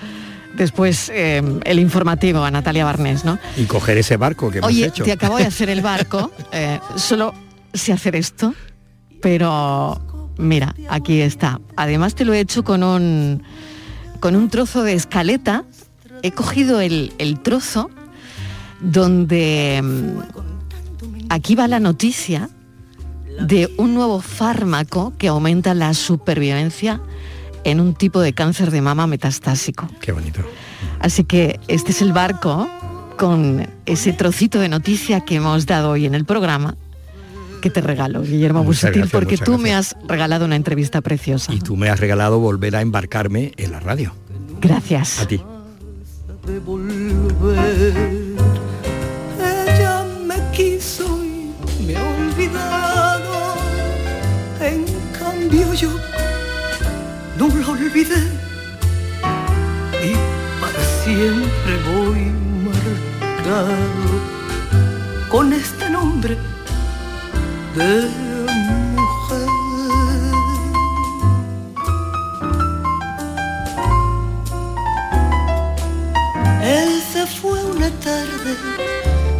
Speaker 2: después eh, el informativo a Natalia Barnés, ¿no?
Speaker 5: Y coger ese barco que hemos
Speaker 2: Oye,
Speaker 5: hecho.
Speaker 2: te acabo de hacer el <laughs> barco, eh, solo sé hacer esto, pero mira, aquí está. Además te lo he hecho con un, con un trozo de escaleta he cogido el, el trozo donde mm, aquí va la noticia de un nuevo fármaco que aumenta la supervivencia en un tipo de cáncer de mama metastásico.
Speaker 5: Qué bonito.
Speaker 2: Así que este es el barco con ese trocito de noticia que hemos dado hoy en el programa que te regalo, Guillermo
Speaker 5: Muchas
Speaker 2: Busutil,
Speaker 5: gracias,
Speaker 2: porque tú me
Speaker 5: gracias.
Speaker 2: has regalado una entrevista preciosa.
Speaker 5: Y tú me has regalado volver a embarcarme en la radio.
Speaker 2: Gracias.
Speaker 5: A ti.
Speaker 6: Ella me quiso y me ha olvidado. En cambio yo no la olvidé. Y para siempre voy marcado con este nombre de. Él se fue una tarde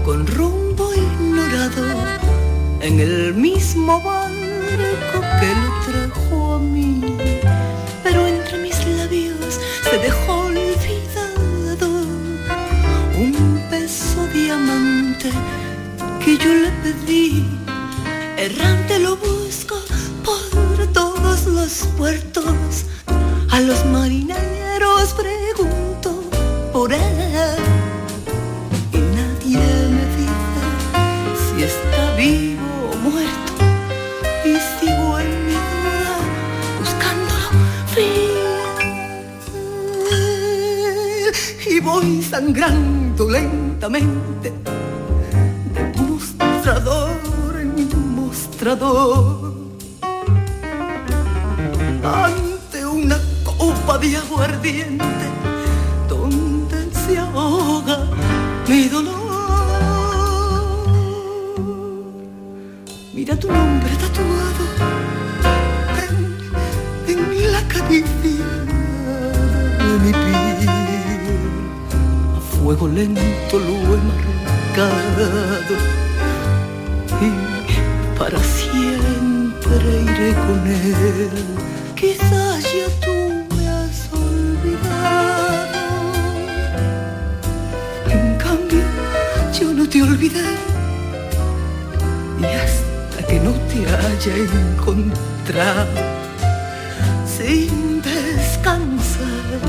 Speaker 6: con rumbo ignorado en el mismo barco que lo trajo a mí. Pero entre mis labios se dejó olvidado un beso diamante que yo le pedí. Errante lo busco por todos los puertos. A los marineros pregunto por él. Y nadie me dice si está vivo o muerto. Y sigo en mi duda buscándolo fiel y voy sangrando lentamente con él. Quizás ya tú me has olvidado. En cambio, yo no te olvidé. Y hasta que no te haya encontrado, sin descansar,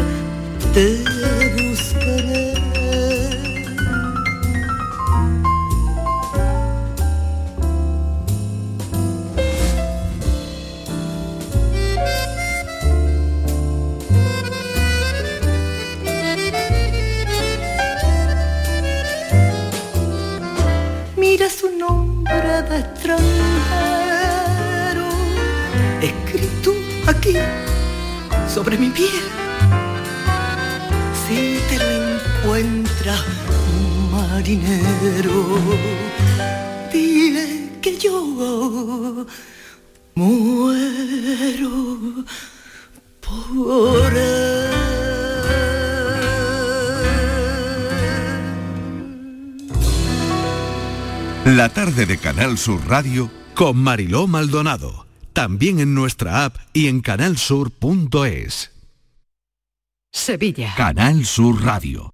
Speaker 6: te sobre mi piel. Si te lo encuentra un marinero, dile que yo muero por él.
Speaker 1: La tarde de Canal Sur Radio con Mariló Maldonado. También en nuestra app y en canalsur.es.
Speaker 2: Sevilla.
Speaker 1: Canal Sur Radio.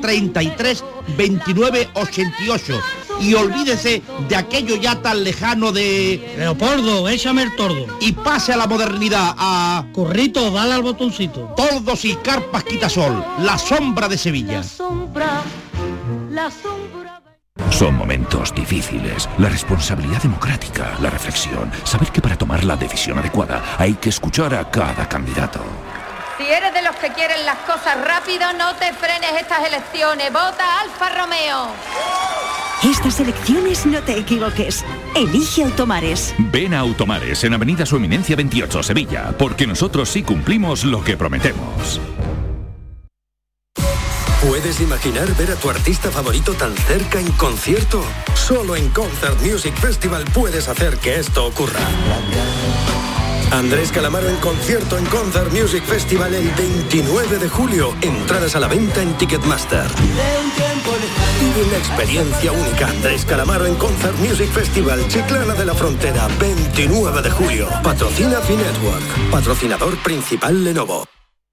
Speaker 7: 33 29 88. Y olvídese de aquello ya tan lejano de...
Speaker 8: Leopoldo, échame el tordo.
Speaker 7: Y pase a la modernidad, a...
Speaker 8: Corrito, dale al botoncito.
Speaker 7: Tordos y carpas quitasol, la sombra de Sevilla.
Speaker 9: La sombra, la sombra.
Speaker 10: Son momentos difíciles. La responsabilidad democrática, la reflexión, saber que para tomar la decisión adecuada hay que escuchar a cada candidato.
Speaker 11: Si eres de los que quieren las cosas rápido, no te frenes estas elecciones. Vota Alfa Romeo.
Speaker 12: Estas elecciones no te equivoques. Elige Automares.
Speaker 10: Ven a Automares en Avenida Su Eminencia 28, Sevilla, porque nosotros sí cumplimos lo que prometemos.
Speaker 13: ¿Puedes imaginar ver a tu artista favorito tan cerca en concierto? Solo en Concert Music Festival puedes hacer que esto ocurra. Andrés Calamaro en concierto en Concert Music Festival el 29 de julio. Entradas a la venta en Ticketmaster. Vive una experiencia única. Andrés Calamaro en Concert Music Festival Chiclana de la Frontera, 29 de julio. Patrocina Finetwork. Patrocinador principal Lenovo.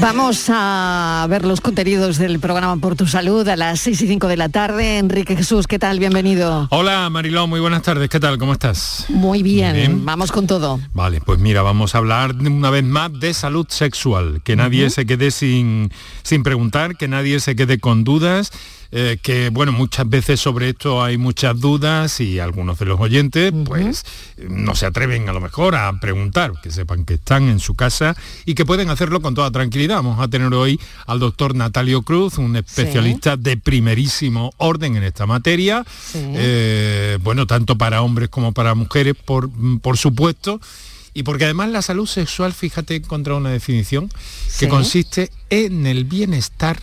Speaker 2: Vamos a ver los contenidos del programa Por tu Salud a las 6 y 5 de la tarde. Enrique Jesús, ¿qué tal? Bienvenido.
Speaker 14: Hola Mariló, muy buenas tardes. ¿Qué tal? ¿Cómo estás?
Speaker 2: Muy bien, vamos con todo.
Speaker 14: Vale, pues mira, vamos a hablar una vez más de salud sexual. Que nadie se quede sin, sin preguntar, que nadie se quede con dudas. Eh, que bueno, muchas veces sobre esto hay muchas dudas y algunos de los oyentes pues no se atreven a lo mejor a preguntar, que sepan que están en su casa y que pueden hacerlo con toda tranquilidad. Vamos a tener hoy al doctor Natalio Cruz, un especialista de primerísimo orden en esta materia, eh, bueno, tanto para hombres como para mujeres, por, por supuesto. Y porque además la salud sexual, fíjate, he encontrado una definición que
Speaker 15: Sí.
Speaker 14: consiste en el bienestar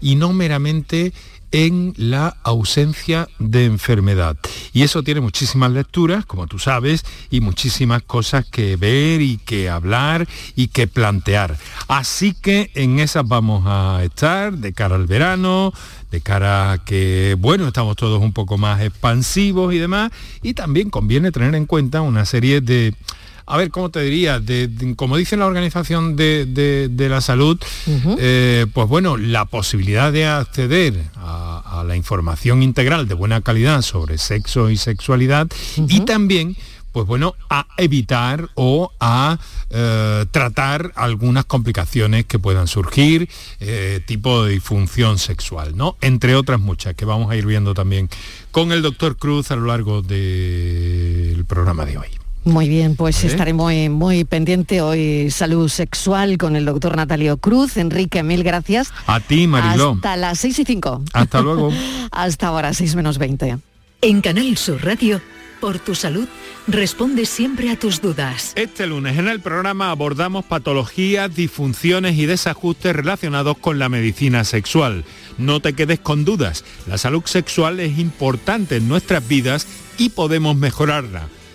Speaker 14: y no meramente en la ausencia de enfermedad. Y eso tiene muchísimas lecturas, como tú sabes, y muchísimas cosas que ver y que hablar y que plantear. Así que en esas vamos a estar de cara al verano, de cara que, bueno, estamos todos un poco más expansivos y demás, y también conviene tener en cuenta una serie de a ver, ¿cómo te diría? De, de- como dice la Organización de, la Salud, eh, pues bueno, la posibilidad de acceder a, a la información integral de buena calidad sobre sexo y sexualidad y también pues bueno, a evitar o a eh, tratar algunas complicaciones que puedan surgir, eh, tipo de disfunción sexual, ¿no? Entre otras muchas que vamos a ir viendo también con el doctor Cruz a lo largo del programa de hoy.
Speaker 2: Muy bien, pues
Speaker 14: ¿Vale?
Speaker 2: estaré muy, muy pendiente hoy salud sexual con el doctor Natalio Cruz. Enrique, mil gracias.
Speaker 14: A ti, Mariló.
Speaker 2: Hasta las 6 y 5.
Speaker 14: Hasta luego. <laughs>
Speaker 2: Hasta ahora, 6 menos 20.
Speaker 16: En Canal Sur Radio, por tu salud, responde siempre a tus dudas.
Speaker 14: Este lunes en el programa abordamos patologías, disfunciones y desajustes relacionados con la medicina sexual. No te quedes con dudas, la salud sexual es importante en nuestras vidas y podemos mejorarla.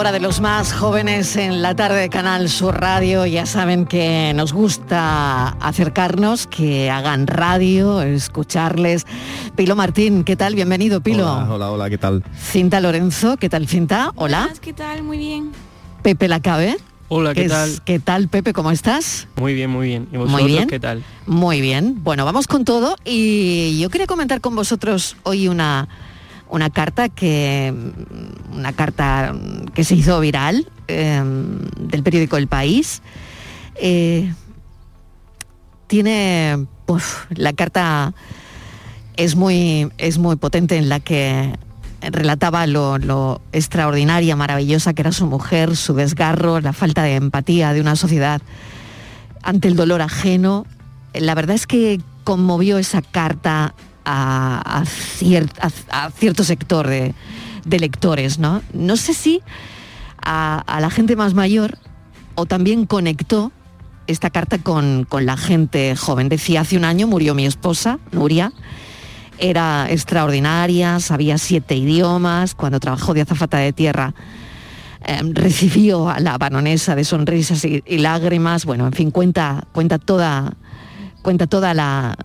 Speaker 2: Hora de los más jóvenes en la tarde de Canal Sur Radio. Ya saben que nos gusta acercarnos, que hagan radio, escucharles. Pilo Martín, ¿qué tal? Bienvenido, Pilo.
Speaker 17: Hola, hola, hola, ¿qué tal?
Speaker 2: Cinta Lorenzo, ¿qué tal, Cinta? Hola.
Speaker 18: ¿Qué tal? Muy bien.
Speaker 2: Pepe Lacabe.
Speaker 19: Hola, ¿qué
Speaker 2: es-
Speaker 19: tal?
Speaker 2: ¿Qué tal, Pepe? ¿Cómo estás?
Speaker 19: Muy bien, muy bien. ¿Y
Speaker 2: Muy
Speaker 19: vosotros
Speaker 2: bien.
Speaker 19: qué tal?
Speaker 2: Muy bien. Bueno, vamos con todo y yo quería comentar con vosotros hoy una, una carta que una carta que se hizo viral eh, del periódico El País. Eh, tiene pues, la carta es muy es muy potente en la que relataba lo, lo extraordinaria, maravillosa que era su mujer, su desgarro, la falta de empatía de una sociedad ante el dolor ajeno. La verdad es que conmovió esa carta a, a cier- a- a cierto sector de, lectores, ¿no? No sé si a, la gente más mayor o también conectó esta carta con, con la gente joven. Decía, hace un año murió mi esposa, Nuria, era extraordinaria, sabía siete idiomas, cuando trabajó de azafata de tierra eh, recibió a la baronesa de sonrisas y, y lágrimas, bueno, en fin, cuenta, cuenta toda, cuenta toda la,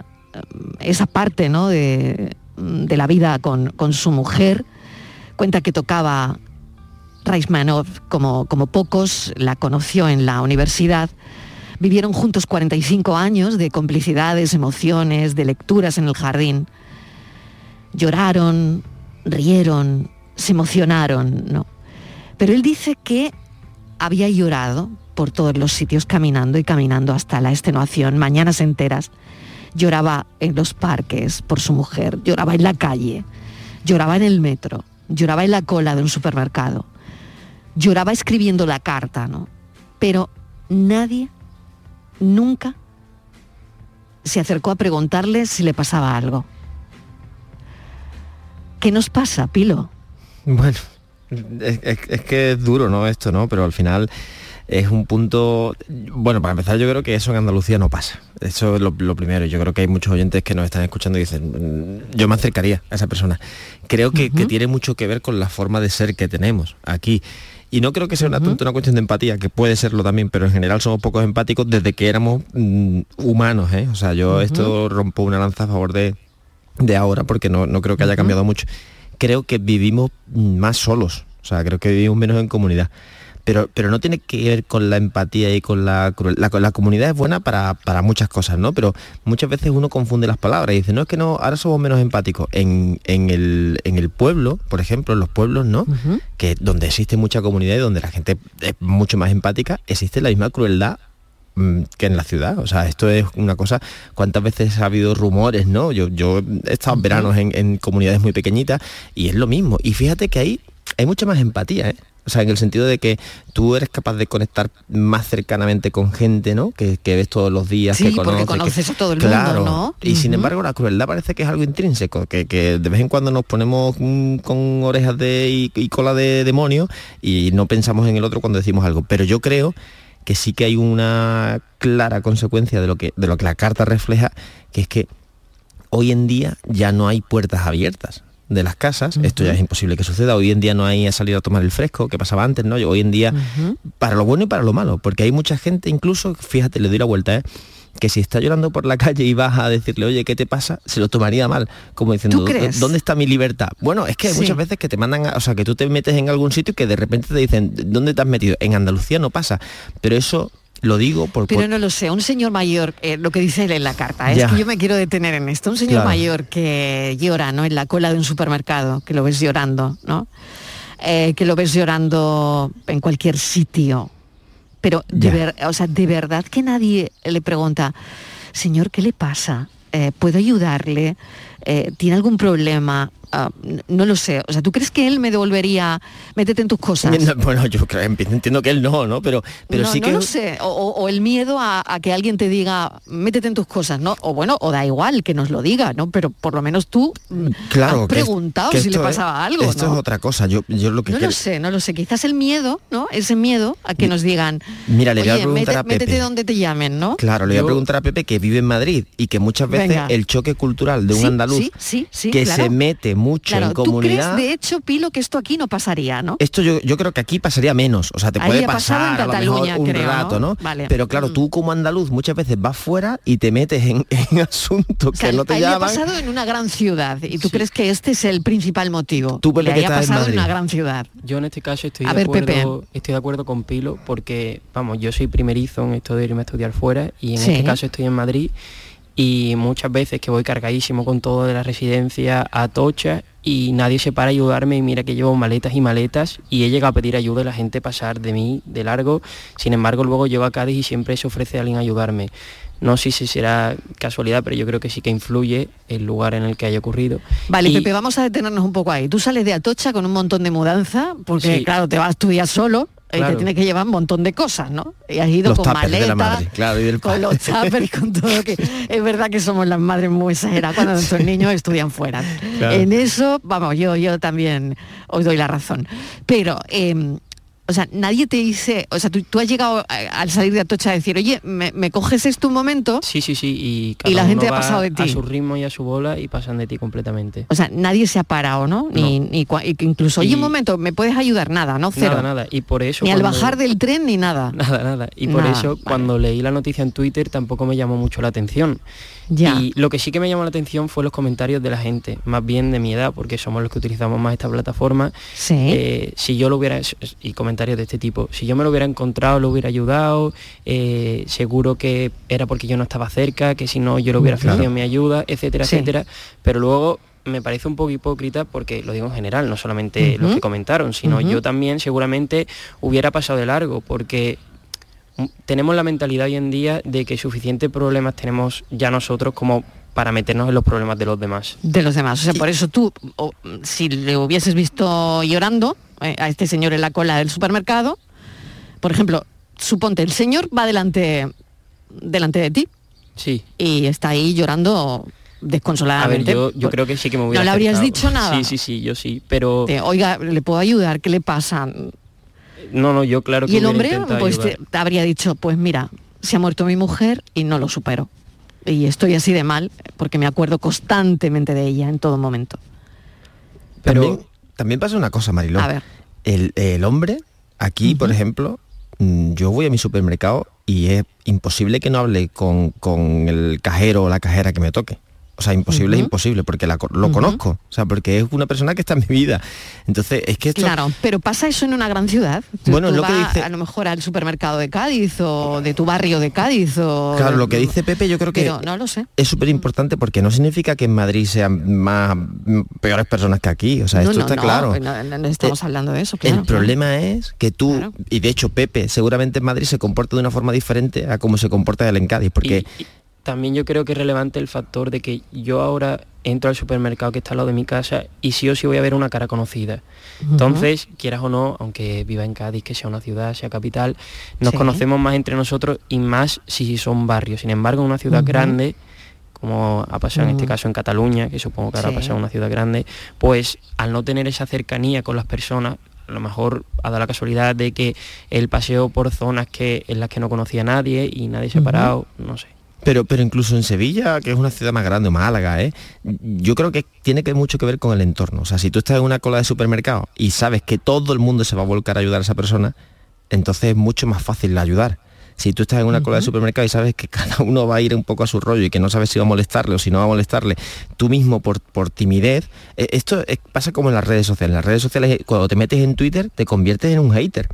Speaker 2: esa parte ¿no? de, de la vida con, con su mujer, cuenta que tocaba Reismanov como, como pocos, la conoció en la universidad, vivieron juntos 45 años de complicidades, emociones, de lecturas en el jardín, lloraron, rieron, se emocionaron, ¿no? Pero él dice que había llorado por todos los sitios caminando y caminando hasta la extenuación, mañanas enteras. Lloraba en los parques por su mujer, lloraba en la calle, lloraba en el metro, lloraba en la cola de un supermercado, lloraba escribiendo la carta, ¿no? Pero nadie nunca se acercó a preguntarle si le pasaba algo. ¿Qué nos pasa, Pilo?
Speaker 15: Bueno, es, que es duro, ¿no? Esto, ¿no? Pero al final es un punto... Bueno, para empezar yo creo que eso en Andalucía no pasa. Eso es lo, lo primero. Yo creo que hay muchos oyentes que nos están escuchando y dicen, "Mm, yo me acercaría a esa persona. Creo que, que tiene mucho que ver con la forma de ser que tenemos aquí. Y no creo que sea una, cuestión de empatía, que puede serlo también, pero en general somos pocos empáticos desde que éramos mm, humanos, ¿eh? O sea, yo esto rompo una lanza a favor de, de ahora porque no, no creo que haya cambiado mucho. Creo que vivimos más solos, o sea, creo que vivimos menos en comunidad. Pero, pero no tiene que ver con la empatía y con la crueldad. La, la comunidad es buena para, para muchas cosas, ¿no? Pero muchas veces uno confunde las palabras y dice, no, es que no, ahora somos menos empáticos. En, en, el, en el pueblo, por ejemplo, en los pueblos, ¿no? Que donde existe mucha comunidad y donde la gente es mucho más empática, existe la misma crueldad mm, que en la ciudad. O sea, esto es una cosa, cuántas veces ha habido rumores, ¿no? Yo, yo he estado en veranos en, en comunidades muy pequeñitas y es lo mismo. Y fíjate que ahí hay mucha más empatía, ¿eh? O sea, en el sentido de que tú eres capaz de conectar más cercanamente con gente, ¿no? Que, que ves todos los días,
Speaker 2: Sí,
Speaker 15: que
Speaker 2: porque
Speaker 15: conoces. que-
Speaker 2: conoces a todo el mundo. ¿no?
Speaker 15: Y sin embargo la crueldad parece que es algo intrínseco, que, que de vez en cuando nos ponemos mm, con orejas de, y, y cola de demonio y no pensamos en el otro cuando decimos algo. Pero yo creo que sí que hay una clara consecuencia de lo que, de lo que la carta refleja, que es que hoy en día ya no hay puertas abiertas de las casas, esto ya es imposible que suceda, hoy en día no hay a salir a tomar el fresco, que pasaba antes, ¿no? Hoy en día, para lo bueno y para lo malo, porque hay mucha gente, incluso, fíjate, le doy la vuelta, ¿eh? que si está llorando por la <laughs> calle y vas a decirle, oye, ¿qué te pasa? Se lo tomaría mal, como diciendo,
Speaker 2: ¿Tú crees?
Speaker 15: ¿dónde está mi libertad? Bueno, es que hay
Speaker 2: Sí.
Speaker 15: muchas veces que te mandan, a- o sea, que tú te metes en algún sitio y que de repente te dicen, ¿dónde te has metido? En Andalucía no pasa, pero eso lo digo por...
Speaker 2: Pero no lo sé, un señor mayor, eh, lo que dice él en la carta, es
Speaker 15: Ya.
Speaker 2: que yo me quiero detener en esto, un señor
Speaker 15: Claro.
Speaker 2: mayor que llora, ¿no? En la cola de un supermercado, que lo ves llorando, ¿no? Eh, que lo ves llorando en cualquier sitio. Pero de, ver- o sea, de verdad que nadie le pregunta, señor, ¿qué le pasa? Eh, ¿Puedo ayudarle? Eh, ¿Tiene algún problema? Ah, no lo sé. O sea, ¿tú crees que él me devolvería, métete en tus cosas? <laughs>
Speaker 15: Bueno, yo creo, entiendo que él no, ¿no? Pero, pero
Speaker 2: no,
Speaker 15: sí
Speaker 2: no
Speaker 15: que...
Speaker 2: lo sé. O, el miedo a, a que alguien te diga, métete en tus cosas, ¿no? O bueno, o da igual que nos lo diga, ¿no? Pero por lo menos tú mm,
Speaker 15: Claro,
Speaker 2: has
Speaker 15: que es-
Speaker 2: preguntado
Speaker 15: que
Speaker 2: si le
Speaker 15: es-
Speaker 2: pasaba algo,
Speaker 15: Esto
Speaker 2: ¿no?
Speaker 15: es otra cosa. Yo, yo lo que
Speaker 2: No
Speaker 15: creo-
Speaker 2: lo sé, no lo sé. Quizás el miedo, ¿no? Ese miedo a que nos digan,
Speaker 15: Mira, le voy a preguntar a Pepe.
Speaker 2: métete donde te llamen, ¿no?
Speaker 15: Claro, le voy a preguntar a Pepe que vive en Madrid y que muchas veces
Speaker 2: Venga.
Speaker 15: el choque cultural de un
Speaker 2: Sí,
Speaker 15: andaluz
Speaker 2: sí, sí, sí,
Speaker 15: que
Speaker 2: claro.
Speaker 15: se mete mucho
Speaker 2: Claro,
Speaker 15: en
Speaker 2: ¿tú
Speaker 15: comunidad.
Speaker 2: crees, de hecho, Pilo, que esto aquí no pasaría, ¿no?
Speaker 15: Esto yo, yo creo que aquí pasaría menos, o sea, te
Speaker 2: Ahí
Speaker 15: puede
Speaker 2: ha pasado en
Speaker 15: pasar a lo mejor
Speaker 2: Cataluña,
Speaker 15: un
Speaker 2: creo,
Speaker 15: rato, ¿no?
Speaker 2: Vale.
Speaker 15: Pero claro, tú como andaluz muchas veces vas fuera y te metes en, <laughs> en asuntos
Speaker 2: O sea,
Speaker 15: que no te
Speaker 2: ahí ha
Speaker 15: llaman.
Speaker 2: pasado en una gran ciudad y tú crees que este es el principal motivo.
Speaker 15: Tú,
Speaker 2: Le
Speaker 15: que
Speaker 2: haya
Speaker 15: en
Speaker 2: pasado en, una gran ciudad.
Speaker 17: Yo en este caso estoy
Speaker 2: A
Speaker 17: de
Speaker 2: ver,
Speaker 17: acuerdo,
Speaker 2: Pepe.
Speaker 17: estoy de acuerdo con Pilo porque, vamos, yo soy primerizo en esto de irme a estudiar fuera y en
Speaker 2: Sí.
Speaker 17: este caso estoy en Madrid y muchas veces que voy cargadísimo con todo de la residencia a tocha y nadie se para a ayudarme y mira que llevo maletas y maletas y he llegado a pedir ayuda y la gente pasar de mí de largo. Sin embargo, luego llego a Cádiz y siempre se ofrece a alguien a ayudarme. No sé si será casualidad, pero yo creo que sí que influye el lugar en el que haya ocurrido.
Speaker 2: Vale,
Speaker 17: Y-
Speaker 2: Pepe, vamos a detenernos un poco ahí. Tú sales de Atocha con un montón de mudanza, porque
Speaker 17: Sí.
Speaker 2: claro, te vas tú ya solo y te tienes que llevar un montón de cosas, ¿no? Y has ido
Speaker 15: Los
Speaker 2: con maletas,
Speaker 15: claro,
Speaker 2: con los <laughs> tuppers con todo, que es verdad que somos las madres muy exageradas cuando nuestros niños estudian fuera.
Speaker 15: Claro.
Speaker 2: En eso, vamos, yo, yo también os doy la razón. Pero, eh, o sea, nadie te dice, o sea, tú, tú has llegado eh, al salir de Atocha a decir, oye, ¿me, me coges esto un momento?
Speaker 17: Sí, sí, sí. Y,
Speaker 2: Y
Speaker 17: cada
Speaker 2: la gente ha pasado de ti.
Speaker 17: A su ritmo y a su bola y pasan de ti completamente.
Speaker 2: O sea, nadie se ha parado, ¿no? Ni, ni y que incluso, oye,
Speaker 17: Y-
Speaker 2: un momento, ¿me puedes ayudar? Nada, ¿no? Cero.
Speaker 17: Nada, nada. Y por eso...
Speaker 2: Ni al bajar del tren ni nada. <laughs>
Speaker 17: Nada, nada. Y por
Speaker 2: Nada,
Speaker 17: eso
Speaker 2: vale.
Speaker 17: cuando leí la noticia en Twitter tampoco me llamó mucho la atención.
Speaker 2: Ya.
Speaker 17: Y lo que sí que me llamó la atención fue los comentarios de la gente, más bien de mi edad, porque somos los que utilizamos más esta plataforma.
Speaker 2: Sí.
Speaker 17: Eh, si yo lo hubiera, y comentarios de este tipo, si yo me lo hubiera encontrado, lo hubiera ayudado, eh, seguro que era porque yo no estaba cerca, que si no yo lo hubiera
Speaker 15: Claro.
Speaker 17: ofrecido mi ayuda, etcétera,
Speaker 2: Sí.
Speaker 17: etcétera. Pero luego me parece un poco hipócrita porque lo digo en general, no solamente los
Speaker 2: Ujú.
Speaker 17: que comentaron, sino yo también seguramente hubiera pasado de largo porque tenemos la mentalidad hoy en día de que suficientes problemas tenemos ya nosotros como para meternos en los problemas de los demás.
Speaker 2: De los demás. O sea, por eso tú, o, si le hubieses visto llorando a este señor en la cola del supermercado, por ejemplo, suponte, el señor va delante, delante de ti
Speaker 17: Sí.
Speaker 2: y está ahí llorando
Speaker 17: A ver,
Speaker 2: desconsoladamente.
Speaker 17: yo, yo creo que sí que me hubiera
Speaker 2: ¿No le habrías
Speaker 17: acercado.
Speaker 2: dicho nada?
Speaker 17: Sí, sí, sí, yo sí, pero
Speaker 2: Oiga, ¿le puedo ayudar? ¿Qué le pasa?
Speaker 17: no, no, yo claro que
Speaker 2: y el hombre pues te, habría dicho, pues mira, se ha muerto mi mujer y no lo supero. Y estoy así de mal porque me acuerdo constantemente de ella en todo momento.
Speaker 15: También, también pasa una cosa, Mariló.
Speaker 2: A ver.
Speaker 15: El, el hombre, aquí, por ejemplo, mm, yo voy a mi supermercado y es imposible que no hable con, con el cajero o la cajera que me toque. O sea, imposible es imposible, porque la lo conozco. O sea, porque es una persona que está en mi vida. Entonces, es que esto...
Speaker 2: Claro, pero pasa eso en una gran ciudad. Tú-
Speaker 15: Bueno,
Speaker 2: tú
Speaker 15: lo que dice-
Speaker 2: a lo mejor al supermercado de Cádiz o de tu barrio de Cádiz o
Speaker 15: Claro, lo que dice Pepe yo creo que
Speaker 2: Pero no lo sé.
Speaker 15: es súper importante porque no significa que en Madrid sean más peores personas que aquí. O sea,
Speaker 2: no,
Speaker 15: esto
Speaker 2: no,
Speaker 15: está
Speaker 2: no,
Speaker 15: claro.
Speaker 2: pues no, estamos hablando de eso, claro.
Speaker 15: el problema es que tú, y de hecho Pepe, seguramente en Madrid se comporta de una forma diferente a cómo se comporta él en Cádiz, porque
Speaker 17: Y- y también yo creo que es relevante el factor de que yo ahora entro al supermercado que está al lado de mi casa y sí o sí voy a ver una cara conocida. Entonces, quieras o no, aunque viva en Cádiz, que sea una ciudad, sea capital, nos
Speaker 2: Sí.
Speaker 17: conocemos más entre nosotros y más si son barrios. Sin embargo, en una ciudad grande, como ha pasado en este caso en Cataluña, que supongo que ahora
Speaker 2: Sí.
Speaker 17: ha pasado en una ciudad grande, pues al no tener esa cercanía con las personas, a lo mejor ha dado la casualidad de que el paseo por zonas que en las que no conocía a nadie y nadie se ha parado, no sé.
Speaker 15: Pero, pero incluso en Sevilla, que es una ciudad más grande, o Málaga, ¿eh? yo creo que tiene que mucho que ver con el entorno. O sea, si tú estás en una cola de supermercado y sabes que todo el mundo se va a volcar a ayudar a esa persona, entonces es mucho más fácil ayudar. Si tú estás en una cola de supermercado y sabes que cada uno va a ir un poco a su rollo y que no sabes si va a molestarle o si no va a molestarle, tú mismo por, por timidez, eh, esto es- pasa como en las redes sociales. En las redes sociales, eh, cuando te metes en Twitter, te conviertes en un hater,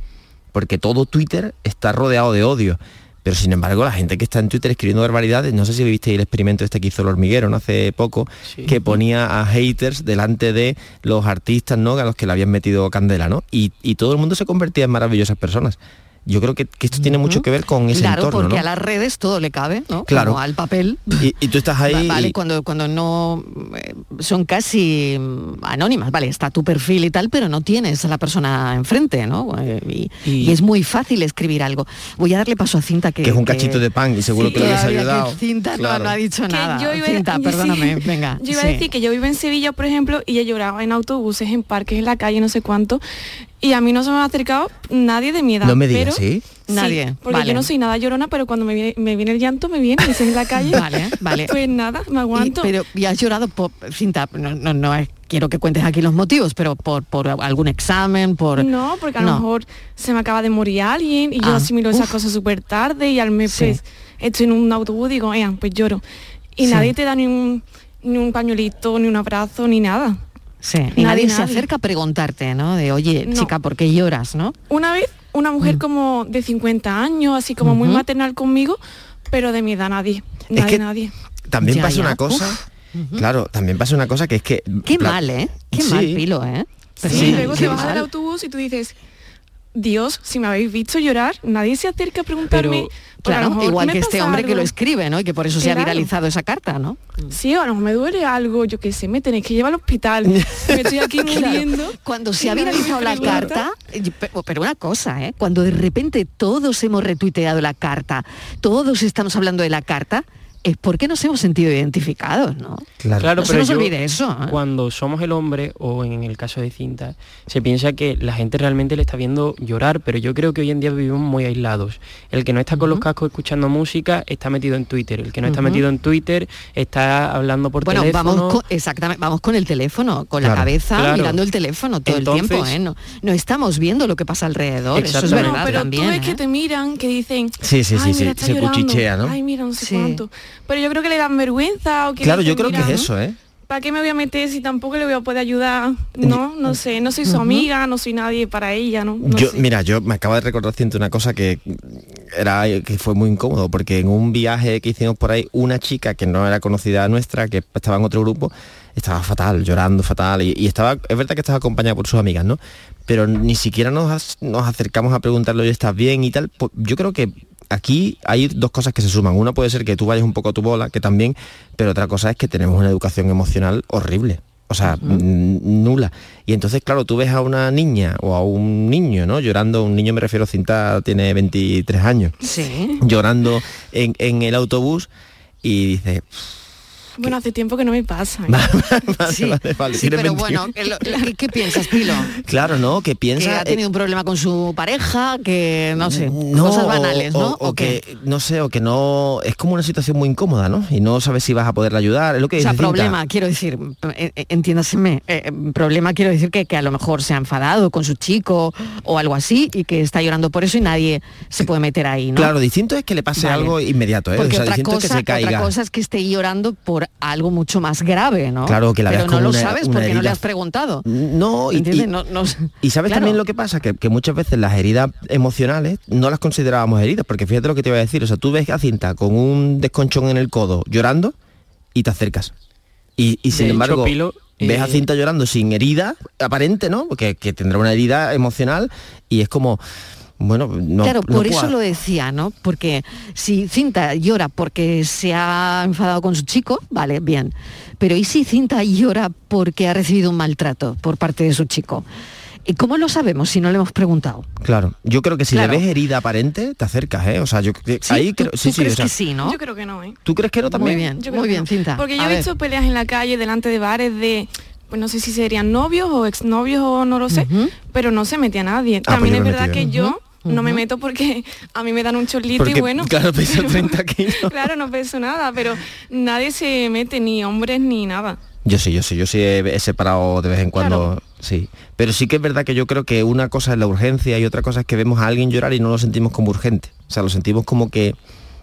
Speaker 15: porque todo Twitter está rodeado de odio. Pero sin embargo, la gente que está en Twitter escribiendo barbaridades, no sé si viste el experimento este que hizo el hormiguero ¿no? hace poco, que ponía a haters delante de los artistas ¿no? a los que le habían metido candela, ¿no? Y, y todo el mundo se convertía en maravillosas personas. Yo creo que, que esto tiene mucho que ver con ese
Speaker 2: claro,
Speaker 15: entorno,
Speaker 2: porque
Speaker 15: ¿no?
Speaker 2: a las redes todo le cabe, ¿no?
Speaker 15: Claro.
Speaker 2: Como al papel.
Speaker 15: Y, y tú estás ahí...
Speaker 2: Va- Vale,
Speaker 15: y-
Speaker 2: cuando, cuando no eh, son casi mm, anónimas, vale, está tu perfil y tal, pero no tienes a la persona enfrente, ¿no? Eh, Y, y es muy fácil escribir algo. Voy a darle paso a Cinta que.
Speaker 15: que es un
Speaker 2: que-
Speaker 15: cachito de pan y seguro
Speaker 2: Sí,
Speaker 15: que
Speaker 2: todavía que
Speaker 15: ayudado.
Speaker 2: Cinta no-
Speaker 15: Claro.
Speaker 2: no, ha dicho
Speaker 18: Que
Speaker 2: nada.
Speaker 18: yo iba-
Speaker 2: Cinta,
Speaker 18: sí.
Speaker 2: perdóname, <laughs> venga.
Speaker 18: Yo iba
Speaker 2: sí.
Speaker 18: a decir que yo vivo en Sevilla, por ejemplo, y yo lloraba en autobuses, en parques, en la calle, no sé cuánto. Y a mí no se me ha acercado nadie de mi edad.
Speaker 15: No me digas,
Speaker 18: pero-
Speaker 15: ¿sí?
Speaker 2: Nadie,
Speaker 18: porque
Speaker 2: vale.
Speaker 18: yo no soy nada llorona, pero cuando me viene, me viene el llanto, me viene, y si en la calle. <laughs>
Speaker 2: Vale, vale.
Speaker 18: Pues nada, me aguanto.
Speaker 2: Y- pero y has llorado por Cinta, no, no, no es- quiero que cuentes aquí los motivos, pero por, por algún examen, por.
Speaker 18: No, porque a lo mejor se me acaba de morir alguien y yo
Speaker 2: Ah,
Speaker 18: asimilo esas cosas súper tarde y al mes
Speaker 2: Sí.
Speaker 18: pues estoy en un autobús y digo, "Ea, pues lloro. Y
Speaker 2: Sí.
Speaker 18: nadie te da ni un, ni un pañuelito, ni un abrazo, ni nada.
Speaker 2: Sí, y nadie,
Speaker 18: Nadie,
Speaker 2: se
Speaker 18: nadie.
Speaker 2: acerca a preguntarte, ¿no? De, oye,
Speaker 18: No.
Speaker 2: chica, ¿por qué lloras, no?
Speaker 18: Una vez una mujer como de 50 años, así como muy maternal conmigo, pero de mi edad nadie.
Speaker 15: Es
Speaker 18: Nadie,
Speaker 15: que
Speaker 18: nadie.
Speaker 15: También
Speaker 2: Ya,
Speaker 15: pasa
Speaker 2: ya.
Speaker 15: una cosa,
Speaker 2: Uf.
Speaker 15: claro, también pasa una cosa que es que...
Speaker 2: Qué mal, ¿eh? Qué
Speaker 15: Sí.
Speaker 2: mal, Pilo, ¿eh? Pero
Speaker 18: Sí,
Speaker 15: Sí,
Speaker 18: luego te bajas del autobús y tú dices, Dios, si me habéis visto llorar, nadie se acerca a preguntarme. a lo
Speaker 2: Claro,
Speaker 18: mejor
Speaker 2: igual que este hombre que
Speaker 18: algo".
Speaker 2: lo escribe, ¿no? Y que por eso se ha viralizado esa carta, ¿no?
Speaker 18: Sí, a lo mejor me duele algo, yo qué sé, me tenéis que llevar al hospital. <laughs> me estoy aquí muriendo.
Speaker 2: Cuando se ha viralizado la carta, pe- pero una cosa, ¿eh? Cuando de repente todos hemos retuiteado la carta, todos estamos hablando de la carta, es porque nos hemos sentido identificados, ¿no?
Speaker 15: Claro,
Speaker 2: no se nos olvide eso. ¿eh?
Speaker 17: Cuando somos el hombre, o en el caso de Cinta, se piensa que la gente realmente le está viendo llorar, pero yo creo que hoy en día vivimos muy aislados. El que no está con los cascos escuchando música está metido en Twitter. El que no está metido en Twitter está hablando por
Speaker 2: Bueno,
Speaker 17: teléfono.
Speaker 2: vamos con, exactamente, vamos con el teléfono, con la
Speaker 17: Claro,
Speaker 2: cabeza
Speaker 17: claro.
Speaker 2: mirando el teléfono todo el tiempo, ¿eh? No, no estamos viendo lo que pasa alrededor, eso es verdad
Speaker 18: pero
Speaker 2: también.
Speaker 18: tú ves
Speaker 2: ¿eh?
Speaker 18: que te miran, que dicen,
Speaker 15: Sí, sí, sí,
Speaker 18: "Ay,
Speaker 15: sí,
Speaker 18: mira, está
Speaker 15: se
Speaker 18: llorando.
Speaker 15: cuchichea, ¿no?
Speaker 18: Ay, mira, no sé
Speaker 2: Sí.
Speaker 18: cuánto. Pero yo creo que le dan vergüenza o que
Speaker 15: Claro, yo creo que
Speaker 18: "Mira,
Speaker 15: es eso, ¿eh?
Speaker 18: ¿Para qué me voy a meter si tampoco le voy a poder ayudar? No, no sé, no soy su amiga, no soy nadie para ella, ¿no? No
Speaker 15: yo,
Speaker 18: sé.
Speaker 15: mira, yo me acabo de recordar reciente una cosa que era que fue muy incómodo, porque en un viaje que hicimos por ahí, una chica que no era conocida nuestra, que estaba en otro grupo, estaba fatal, llorando fatal, y, y estaba, es verdad que estaba acompañada por sus amigas, ¿no? Pero ni siquiera nos, nos acercamos a preguntarle, oye, ¿estás bien y tal? Pues yo creo que aquí hay dos cosas que se suman. Una puede ser que tú vayas un poco a tu bola, que también, pero otra cosa es que tenemos una educación emocional horrible. O sea, nula. Y entonces, claro, tú ves a una niña o a un niño, ¿no? Llorando, un niño me refiero, Cinta tiene 23 años,
Speaker 2: Sí.
Speaker 15: llorando en, en el autobús y dices,
Speaker 18: Bueno, hace tiempo que no me pasa. <laughs> ¿eh?
Speaker 15: vale,
Speaker 2: Sí,
Speaker 15: vale, vale,
Speaker 2: sí, pero
Speaker 15: 21.
Speaker 2: bueno, ¿qué, lo- ¿qué, qué piensas, Pilo?
Speaker 15: Claro, ¿no? Que
Speaker 2: Que
Speaker 15: piensa...
Speaker 2: ha tenido
Speaker 15: eh,
Speaker 2: un problema con su pareja, que no sé,
Speaker 15: no,
Speaker 2: cosas
Speaker 15: o-
Speaker 2: banales, ¿no?
Speaker 15: O, o que, no sé, o que no... Es como una situación muy incómoda, ¿no? Y no sabes si vas a poderle ayudar. Es lo que
Speaker 2: O sea,
Speaker 15: Cinta.
Speaker 2: problema, quiero decir, eh, eh, entiéndaseme, eh, problema quiero decir que, que a lo mejor se ha enfadado con su chico o algo así y que está llorando por eso y nadie se puede meter ahí, ¿no?
Speaker 15: Claro, distinto es que le pase
Speaker 2: Vale.
Speaker 15: algo inmediato, ¿eh?
Speaker 2: Porque
Speaker 15: o sea,
Speaker 2: otra, cosa,
Speaker 15: es que se caiga.
Speaker 2: otra cosa es que esté llorando por algo mucho más grave, ¿no?
Speaker 15: Claro, que la
Speaker 2: Pero no
Speaker 15: como
Speaker 2: lo
Speaker 15: una-
Speaker 2: sabes
Speaker 15: una
Speaker 2: porque no le has preguntado.
Speaker 15: No, y, y-
Speaker 2: No- no-
Speaker 15: y sabes
Speaker 2: Claro.
Speaker 15: también lo que pasa, que, que muchas veces las heridas emocionales no las considerábamos heridas, porque fíjate lo que te iba a decir, o sea, tú ves a Cinta con un desconchón en el codo llorando y te acercas. Y, y sin
Speaker 17: De hecho,
Speaker 15: embargo,
Speaker 17: Pilo,
Speaker 15: ves a
Speaker 17: eh,
Speaker 15: Cinta llorando sin herida aparente, ¿no? Porque que tendrá una herida emocional y es como, bueno, no
Speaker 2: claro,
Speaker 15: no
Speaker 2: por
Speaker 15: puedo-
Speaker 2: eso lo decía, ¿no? Porque si Cinta llora porque se ha enfadado con su chico, vale, bien. Pero ¿y si Cinta llora porque ha recibido un maltrato por parte de su chico? ¿Y cómo lo sabemos si no le hemos preguntado?
Speaker 15: Claro, yo creo que si
Speaker 2: Claro.
Speaker 15: le ves herida aparente, te acercas, ¿eh? O sea, yo que-
Speaker 2: ¿Sí?
Speaker 15: ahí
Speaker 2: ¿Tú-
Speaker 15: creo,
Speaker 2: tú
Speaker 15: sí, sí,
Speaker 2: crees
Speaker 15: o sea,
Speaker 2: que sí, no?
Speaker 18: Yo creo que no, ¿eh?
Speaker 15: ¿Tú crees que no también?
Speaker 2: Muy bien,
Speaker 18: Yo
Speaker 2: muy bien,
Speaker 18: no.
Speaker 2: Cinta.
Speaker 18: Porque yo
Speaker 2: A
Speaker 18: he
Speaker 2: ver.
Speaker 18: visto peleas en la calle delante de bares de, pues no sé si serían novios o exnovios o no lo sé, pero no se metía nadie.
Speaker 15: pues
Speaker 18: También es verdad que yo no me meto porque a mí me dan un chorlito
Speaker 15: Porque,
Speaker 18: y bueno.
Speaker 15: claro, pesa <laughs> 30 kilos. <laughs>
Speaker 18: claro, no peso nada, pero nadie se mete, ni hombres ni nada.
Speaker 15: Yo sí, yo sí, yo sí he, he separado de vez en cuando, sí. Pero sí que es verdad que yo creo que una cosa es la urgencia y otra cosa es que vemos a alguien llorar y no lo sentimos como urgente. O sea, lo sentimos como que,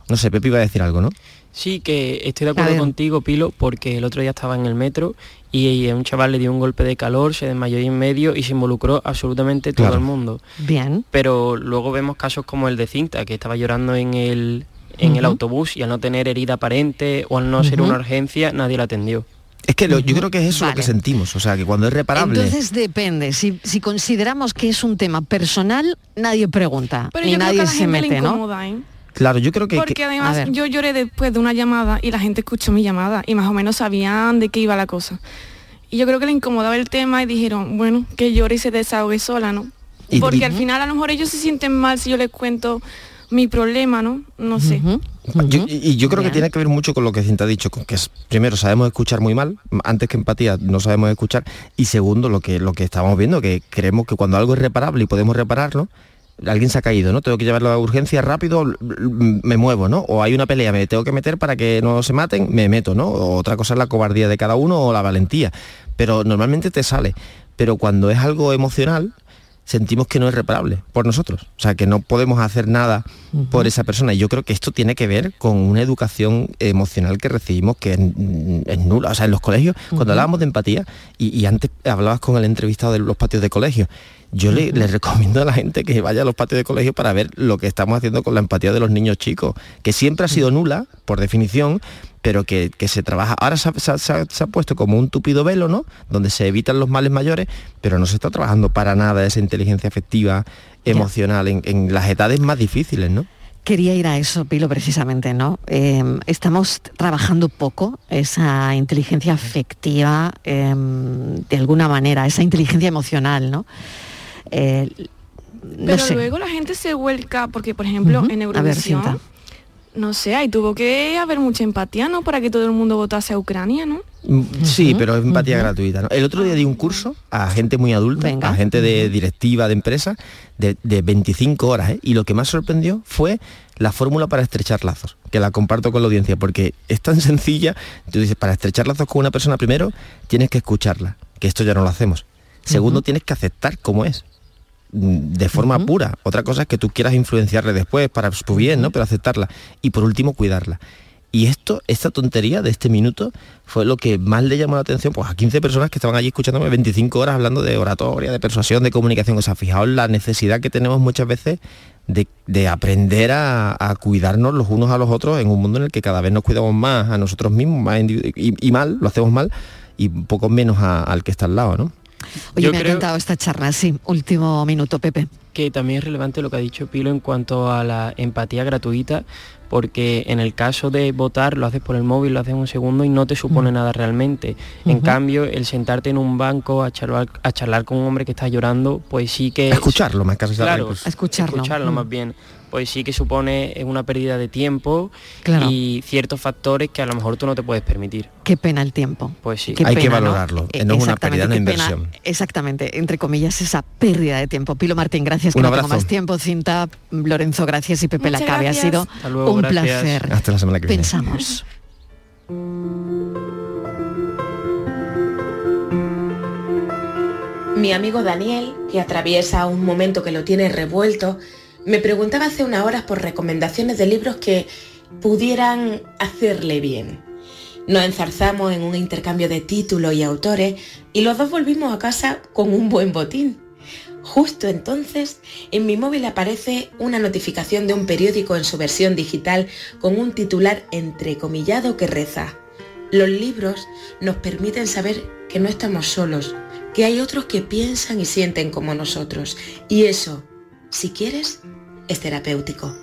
Speaker 15: no sé, Pepe iba a decir algo, ¿no?
Speaker 17: Sí, que estoy de acuerdo contigo, Pilo, porque el otro día estaba en el metro y, un chaval le dio un golpe de calor, se desmayó ahí en medio y se involucró absolutamente todo
Speaker 15: Claro.
Speaker 17: el mundo.
Speaker 2: Bien.
Speaker 17: Pero luego vemos casos como el de Cinta, que estaba llorando en el, en el autobús y al no tener herida aparente o al no ser una urgencia, nadie la atendió.
Speaker 15: Es que lo- yo creo que es eso lo que sentimos, o sea, que cuando es reparable...
Speaker 2: Entonces depende. Si, si consideramos que es un tema personal, nadie pregunta.
Speaker 18: Pero
Speaker 2: ni
Speaker 18: yo creo
Speaker 2: nadie
Speaker 18: que a la
Speaker 2: se
Speaker 18: gente le
Speaker 2: mete, ¿no?
Speaker 18: ¿eh?
Speaker 15: Claro, yo creo que...
Speaker 18: Porque
Speaker 15: que-
Speaker 18: además yo lloré después de una llamada y la gente escuchó mi llamada y más o menos sabían de qué iba la cosa. Y yo creo que le incomodaba el tema y dijeron, bueno, que llore y se desahogue sola, ¿no?
Speaker 15: Y-
Speaker 18: Porque al final a lo mejor ellos se sienten mal si yo les cuento mi problema, ¿no? No sé.
Speaker 15: Yo- y yo creo que tiene que ver mucho con lo que Cinta ha dicho, con que es, primero sabemos escuchar muy mal, antes que empatía no sabemos escuchar, y segundo lo que, lo que estamos viendo, que creemos que cuando algo es reparable y podemos repararlo, alguien se ha caído, ¿no? Tengo que llevarlo a urgencia rápido, me muevo, ¿no? O hay una pelea, me tengo que meter para que no se maten, me meto, ¿no? O otra cosa es la cobardía de cada uno o la valentía. Pero normalmente te sale. Pero cuando es algo emocional, sentimos que no es reparable por nosotros. O sea, que no podemos hacer nada por esa persona. Y yo creo que esto tiene que ver con una educación emocional que recibimos que es, es nula. O sea, en los colegios, cuando hablábamos de empatía, y, y antes hablabas con el entrevistado de los patios de colegio, yo le, le recomiendo a la gente que vaya a los patios de colegio para ver lo que estamos haciendo con la empatía de los niños chicos, que siempre ha sido nula, por definición, pero que, que se trabaja. Ahora se ha, se ha- se ha- se ha puesto como un tupido velo, ¿no? Donde se evitan los males mayores, pero no se está trabajando para nada esa inteligencia afectiva, emocional, en, en las edades más difíciles, ¿no?
Speaker 2: Quería ir a eso, Pilo, precisamente, ¿no? Eh, estamos trabajando poco esa inteligencia afectiva, eh, de alguna manera, esa inteligencia emocional, ¿no? Eh, no
Speaker 18: Pero
Speaker 2: sé.
Speaker 18: luego la gente se vuelca, porque por ejemplo
Speaker 2: Ujú.
Speaker 18: en
Speaker 2: A ver,
Speaker 18: Eurovisión. No sé, ahí tuvo que haber mucha empatía, ¿no? Para que todo el mundo votase a Ucrania, ¿no?
Speaker 15: Mm, Sí, pero es empatía gratuita. ¿no? El otro día di un curso a gente muy adulta, a gente de directiva de empresa, de, de 25 horas, ¿eh? y lo que más sorprendió fue la fórmula para estrechar lazos, que la comparto con la audiencia, porque es tan sencilla, tú dices, para estrechar lazos con una persona primero, tienes que escucharla, que esto ya no lo hacemos. Segundo, tienes que aceptar cómo es de forma pura. Otra cosa es que tú quieras influenciarle después para su bien, ¿no? Pero aceptarla. Y por último, cuidarla. Y esto, esta tontería de este minuto fue lo que más le llamó la atención pues, a 15 personas que estaban allí escuchándome 25 horas hablando de oratoria, de persuasión, de comunicación. O sea, fijaos la necesidad que tenemos muchas veces de, de aprender a, a cuidarnos los unos a los otros en un mundo en el que cada vez nos cuidamos más a nosotros mismos más y, y mal, lo hacemos mal, y un poco menos a- al que está al lado, ¿no?
Speaker 2: Oye,
Speaker 17: Yo
Speaker 2: me ha encantado esta charla, sí. Último minuto, Pepe.
Speaker 17: que también es relevante lo que ha dicho Pilo en cuanto a la empatía gratuita, porque en el caso de votar lo haces por el móvil, lo haces en un segundo y no te supone nada realmente. En cambio, el sentarte en un banco a charlar, a charlar con un hombre que está llorando, pues sí que...
Speaker 15: A escucharlo, más que
Speaker 17: Claro,
Speaker 15: pues.
Speaker 2: A escucharlo.
Speaker 17: escucharlo
Speaker 2: Mm.
Speaker 17: más bien. Pues sí que supone una pérdida de tiempo
Speaker 2: Claro.
Speaker 17: y ciertos factores que a lo mejor tú no te puedes permitir.
Speaker 2: Qué pena el tiempo.
Speaker 17: Pues sí.
Speaker 2: Qué
Speaker 15: Hay que valorarlo,
Speaker 2: Eh,
Speaker 15: no es una
Speaker 2: exactamente,
Speaker 15: pérdida, una
Speaker 2: pena,
Speaker 15: inversión.
Speaker 2: exactamente, entre comillas, esa pérdida de tiempo. Pilo Martín, gracias, que
Speaker 15: Un
Speaker 2: no tengo
Speaker 15: abrazo.
Speaker 2: más tiempo. Cinta, Lorenzo, gracias y Pepe
Speaker 18: Muchas
Speaker 2: Lacabe. Ha sido
Speaker 17: luego,
Speaker 2: un
Speaker 17: gracias.
Speaker 2: placer.
Speaker 15: Hasta la semana que viene.
Speaker 2: Pensamos.
Speaker 19: Mi amigo Daniel, que atraviesa un momento que lo tiene revuelto, me preguntaba hace unas horas por recomendaciones de libros que pudieran hacerle bien. Nos enzarzamos en un intercambio de títulos y autores y los dos volvimos a casa con un buen botín. Justo entonces, en mi móvil aparece una notificación de un periódico en su versión digital con un titular entrecomillado que reza, Los libros nos permiten saber que no estamos solos, que hay otros que piensan y sienten como nosotros. Y eso, si quieres, es terapéutico.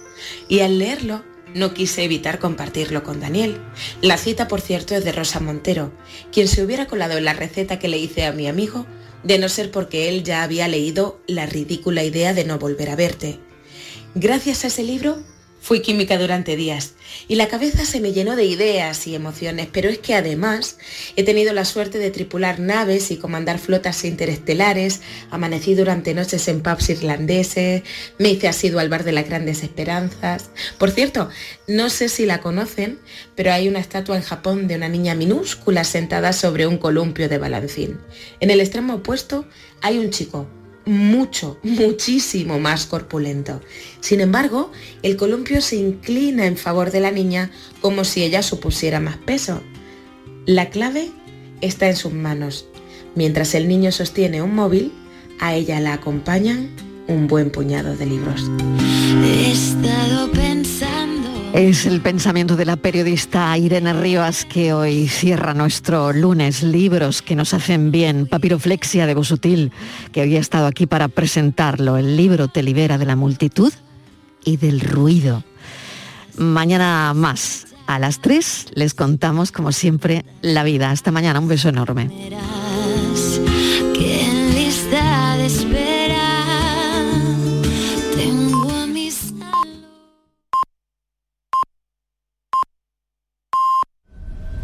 Speaker 19: Y al leerlo, no quise evitar compartirlo con Daniel. La cita, por cierto, es de Rosa Montero, quien se hubiera colado en la receta que le hice a mi amigo, de no ser porque él ya había leído la ridícula idea de no volver a verte. Gracias a ese libro fui química durante días y la cabeza se me llenó de ideas y emociones, pero es que además he tenido la suerte de tripular naves y comandar flotas interestelares, amanecí durante noches en pubs irlandeses, me hice asiduo al bar de las grandes esperanzas. Por cierto, no sé si la conocen, pero hay una estatua en Japón de una niña minúscula sentada sobre un columpio de balancín. En el extremo opuesto hay un chico mucho, muchísimo más corpulento. Sin embargo, el columpio se inclina en favor de la niña como si ella supusiera más peso. La clave está en sus manos. Mientras el niño sostiene un móvil, a ella la acompañan un buen puñado de libros.
Speaker 20: He estado.
Speaker 2: Es el pensamiento de la periodista Irene Rivas que hoy cierra nuestro lunes libros que nos hacen bien. Papiroflexia de Bosutil, que hoy ha estado aquí para presentarlo. El libro te libera de la multitud y del ruido. Mañana más. A las 3 les contamos, como siempre, la vida. Hasta mañana. Un beso enorme.